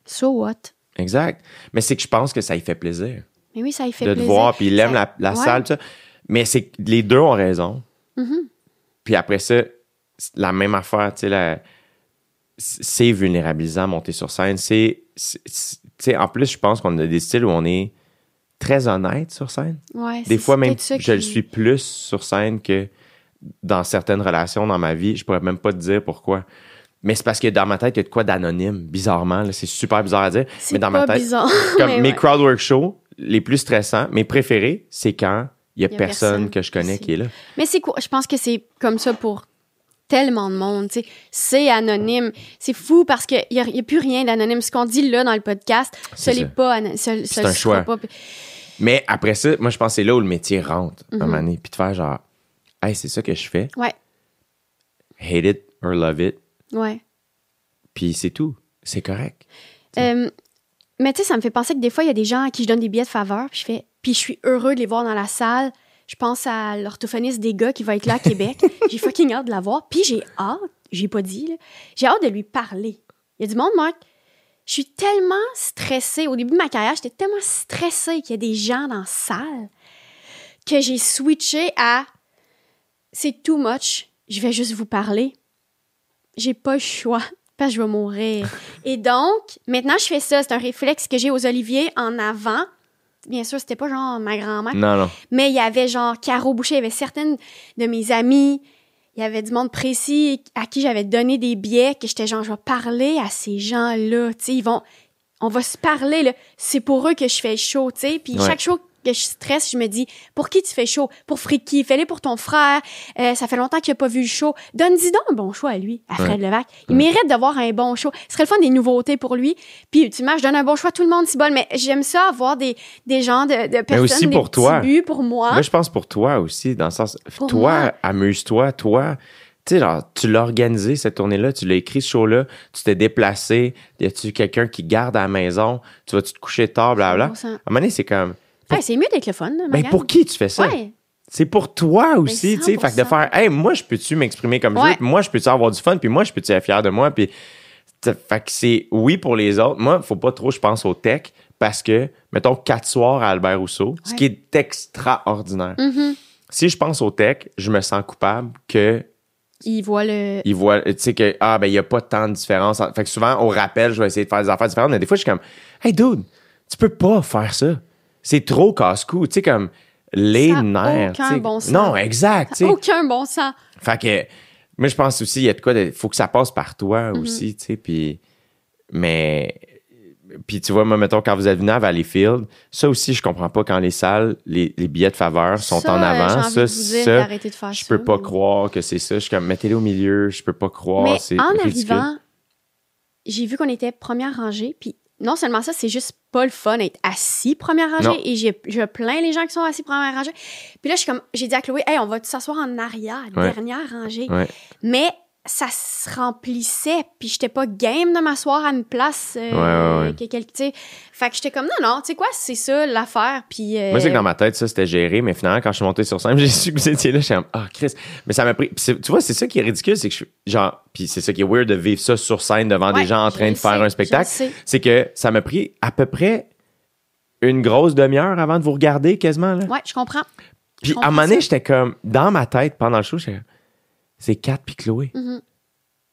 so what? Exact. Mais c'est que je pense que ça lui fait plaisir. Mais oui, ça y fait de te plaisir. voir, puis il aime Ça- la, la Ouais. salle, tout ça. Mais c'est que les deux ont raison. Mhm. Puis après ça, la même affaire, tu sais, la- c'est vulnérabilisant monter sur scène. C'est, en plus, je pense qu'on a des styles où on est très honnête sur scène. Ouais, Des fois, même, je le suis plus sur scène que dans certaines relations dans ma vie. Je pourrais même pas te dire pourquoi. Mais c'est parce que dans ma tête, il y a de quoi d'anonyme, bizarrement. C'est super bizarre à dire. Mais dans pas ma tête, bizarre. [laughs] comme mes ouais. crowdwork shows, les plus stressants, mes préférés, c'est quand il y a, Il y a personne, personne que je connais aussi. qui est là. Mais c'est quoi? Je pense que c'est comme ça pour tellement de monde. tu sais. C'est anonyme. C'est fou parce qu'il n'y a, a plus rien d'anonyme. Ce qu'on dit là dans le podcast, ce n'est pas ce- ce C'est un choix. pas. Mais après ça, moi, je pense que c'est là où le métier rentre, à un Mhm. moment donné. Puis de faire genre, hey, c'est ça que je fais. Ouais, Hate it or love it. ouais. Puis c'est tout. C'est correct. Euh, mais tu sais, ça me fait penser que des fois, il y a des gens à qui je donne des billets de faveur, puis je fais, puis je suis heureux de les voir dans la salle. Je pense à l'orthophoniste des gars qui va être là à Québec. [laughs] j'ai fucking hâte de la voir. Puis j'ai hâte, j'ai pas dit, là, j'ai hâte de lui parler. Il y a du monde, Marc. Je suis tellement stressée. Au début de ma carrière, j'étais tellement stressée qu'il y a des gens dans la salle que j'ai switché à c'est too much. Je vais juste vous parler. J'ai pas le choix parce que je vais mourir. [laughs] Et donc, maintenant, je fais ça. C'est un réflexe que j'ai aux oliviers en avant. Bien sûr, c'était pas genre ma grand-mère, Non, non. mais il y avait genre Caro Boucher, il y avait certaines de mes amies, il y avait du monde précis à qui j'avais donné des billets, que j'étais genre, je vais parler à ces gens-là, tu sais, ils vont, on va se parler, là. C'est pour eux que je fais le show, tu sais. Puis Ouais. chaque show que je stresse, je me dis, pour qui tu fais chaud? Pour Friki, fais-le pour ton frère. Euh, ça fait longtemps qu'il a pas vu le show. Donne-y donc un bon show à lui, à Fred Levac. Il mérite d'avoir un bon show. Ce serait le fun des nouveautés pour lui. Puis ultimement, je donne un bon choix à tout le monde, bon. Mais j'aime ça avoir des, des gens de, de personnes, aussi des pour toi. buts pour moi. Moi, je pense pour toi aussi, dans le sens, Pour toi, amuse-toi, toi. Tu genre, tu l'as organisé, cette tournée-là, tu l'as écrit, ce show-là, tu t'es déplacé, y a-tu quelqu'un qui garde à la maison, tu vas-tu te coucher tard, blablabla. 100%. À un moment donné, c'est comme, Hey, c'est mieux d'être le fun, ben Magan. pour qui tu fais ça? Ouais. C'est pour toi aussi, tu sais. Fait que de 100%. faire, hey, moi, je peux-tu m'exprimer comme je veux, puis moi, je peux-tu avoir du fun, puis moi, je peux-tu être fier de moi, puis. Fait que c'est oui pour les autres. Moi, faut pas trop, je pense, au tech, parce que, mettons, quatre soirs à Albert Rousseau, ce qui est extraordinaire. Mhm. Si je pense au tech, je me sens coupable que Il voit le. il voit, tu sais, que, ah, ben, il y a pas tant de différence. Fait que souvent, au rappel, je vais essayer de faire des affaires différentes, mais des fois, je suis comme, hey, dude, tu peux pas faire ça. C'est trop casse-cou. Tu sais, comme, les Ça nerfs. aucun bon sens. Non, exact. Aucun bon sens. Fait que, moi, je pense aussi, il y a de quoi, de, faut que ça passe par toi Mhm. aussi, tu sais, puis, mais, puis tu vois, moi, mettons, quand vous êtes venu à Valleyfield, ça aussi, je comprends pas quand les salles, les, les billets de faveur sont Ça, en euh, avant. j'ai envie ça, de vous dire ça, de je peux pas mais- croire que c'est ça. Je suis comme, mettez-les au milieu, je peux pas croire, Mais c'est en ridicule. arrivant, j'ai vu qu'on était première rangée, puis non seulement ça, c'est juste pas le fun d'être assis première rangée, Non. et j'ai, je plains les gens qui sont assis première rangée. Puis là, je suis comme, j'ai dit à Chloé, hey, on va s'asseoir en arrière, Ouais. dernière rangée? Ouais. Mais ça se remplissait, puis j'étais pas game de m'asseoir à une place. euh, Ouais, ouais, ouais. que quel- tu sais. Fait que j'étais comme, non, non, tu sais quoi, c'est ça l'affaire, puis. euh, Moi, c'est que dans ma tête, ça, c'était géré, mais finalement, quand je suis monté sur scène, [laughs] j'ai su que vous étiez là, je suis comme, ah, Chris. Mais ça m'a pris. tu vois, c'est ça qui est ridicule, c'est que je suis, genre, puis c'est ça qui est weird de vivre ça sur scène devant des gens en train de faire un spectacle. C'est que ça m'a pris à peu près une grosse demi-heure avant de vous regarder, quasiment, là. Ouais, je comprends. Puis à un moment donné, j'étais comme, dans ma tête, pendant le show, j'étais c'est Kat puis Chloé. Mhm.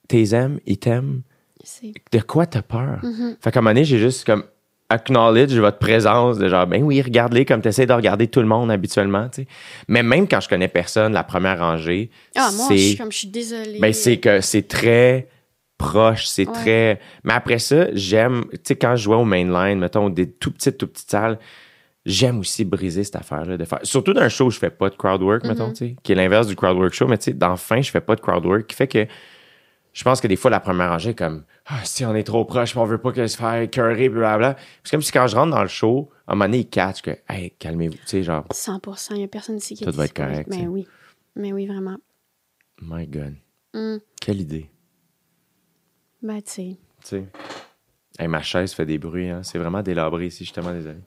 T'es aimes, ils t'aiment. De quoi t'as peur? Mhm. Fait qu'à un moment donné, j'ai juste comme acknowledge votre présence de genre, ben oui, regarde-les comme t'essaies de regarder tout le monde habituellement, tu sais. Mais même quand je connais personne, la première rangée, Ah, moi, je suis comme, je suis désolée. ben, c'est que c'est très proche, c'est Ouais. très. Mais après ça, j'aime, tu sais, quand je jouais au mainline, mettons, des tout petites, tout petites salles, j'aime aussi briser cette affaire-là. de faire Surtout d'un show où je fais pas de crowd work, mettons, Mhm. tu sais, qui est l'inverse du crowd work show, mais tu sais, dans fin, je fais pas de crowd work, qui fait que je pense que des fois, la première rangée est comme, ah, si on est trop proche, on veut pas que se faire écœurer, blablabla. C'est comme si quand je rentre dans le show, à un moment donné, ils catchent que, hey, calmez-vous, tu sais, genre, 100%, il y a personne ici qui Tout va être correct. Mais oui. Mais oui, vraiment. my God, Hum, quelle idée, Ben, tu sais. tu sais. Hey, ma chaise fait des bruits, hein. C'est vraiment délabré ici, tellement désolé.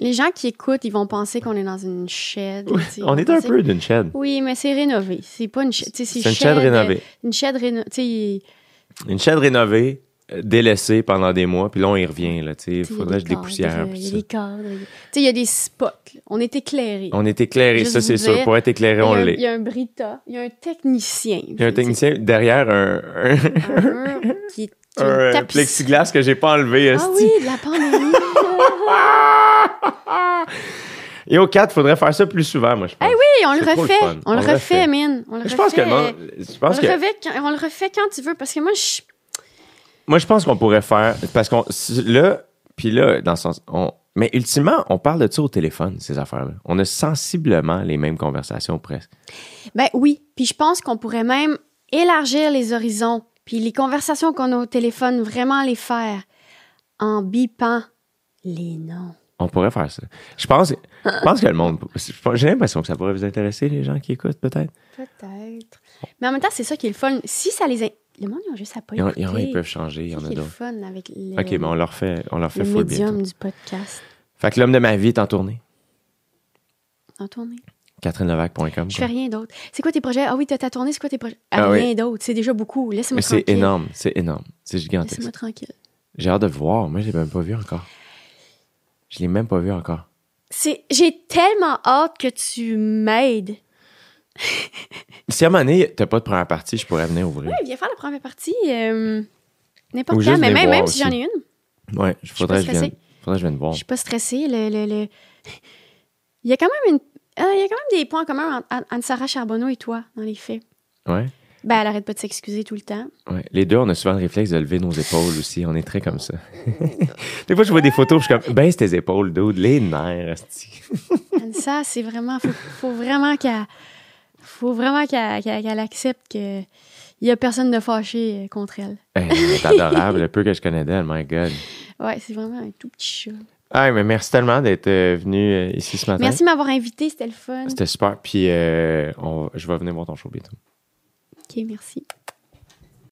Les gens qui écoutent, ils vont penser qu'on est dans une shed. ils On est un penser- peu d'une shed. Oui, mais c'est rénové. C'est pas une shed. C'est une shed euh, rénovée. Une shed rénovée. Une shed rénovée, euh, délaissée pendant des mois, puis là, on y revient, là. Il faudrait que je dépoussière. Il y a des cadres. il y a- des spots. là. On est éclairés. On est éclairé, ça, c'est sûr. Pour être éclairé, on l'est. il y a un Brita. Il y a un technicien. Il y a un technicien derrière un, un, Un qui, qui [laughs] un, euh, plexiglas que j'ai pas enlevé. Ah oui, de la pandémie. [laughs] [laughs] Et au 4, faudrait faire ça plus souvent, moi, je pense. Eh oui, on le le refait. On le refait, mine. On le Je pense que refait. le monde- je On pense le, que refait quand, on le refait quand tu veux. Parce que moi, je. moi je pense qu'on pourrait faire parce qu'on là puis là dans le sens on mais ultimement on parle de ça au téléphone ces affaires là. On a sensiblement les mêmes conversations presque. Ben oui. Puis je pense qu'on pourrait même élargir les horizons. Puis les conversations qu'on a au téléphone, vraiment les faire en bipant les noms. On pourrait faire ça. Je pense je pense que le monde j'ai l'impression que ça pourrait vous intéresser les gens qui écoutent peut-être. Peut-être. Mais en même temps, c'est ça qui est le fun. Si ça les. in- Le monde, ils ont juste à pas ils peuvent changer, il y C'est en a qui est le d'autres. fun avec le, OK, mais on leur fait on leur fait le full bientôt. médium du podcast. Fait que l'homme de ma vie est en tournée. En tournée. catherinelovac.com. Je fais rien d'autre. C'est quoi tes projets? Ah oui, t'as ta tournée, c'est quoi tes projets? Ah rien oui. d'autre. C'est déjà beaucoup. Laisse-moi Mais c'est tranquille. énorme, c'est énorme, c'est gigantesque. Laisse-moi tranquille. J'ai hâte de voir. Moi, je l'ai même pas vu encore. Je l'ai même pas vu encore. C'est, j'ai tellement hâte que tu m'aides. [laughs] Si à un moment donné, t'as pas de première partie, je pourrais venir ouvrir. Ouais, viens faire la première partie. euh, n'importe quand, mais même, même si j'en ai une. Ouais, il faudrait, que je vienne- faudrait que je vienne voir. Je suis pas stressée. Le, le, le- [laughs] Il y a quand même une. euh, il y a quand même des points communs entre- entre entre Sarah Charbonneau et toi, dans les faits. Ouais, Ben, elle arrête pas de s'excuser tout le temps. ouais. Les deux, on a souvent le réflexe de lever nos épaules aussi. On est très comme ça. [laughs] des fois, je vois des photos, je suis comme, baisse tes épaules, dude. Les nerfs. Ça, c'est vraiment. Faut, faut vraiment qu'elle. Faut vraiment qu'elle accepte que. Il y a personne de fâché euh, contre elle. Hey, elle est adorable, le peu que je connais d'elle, my God. Ouais, c'est vraiment un tout petit chat. Ah, mais merci tellement d'être euh, venu euh, ici ce matin. Merci de m'avoir invité, c'était le fun. C'était super. Puis, euh, on- je vais venir voir ton show bientôt. Ok, merci.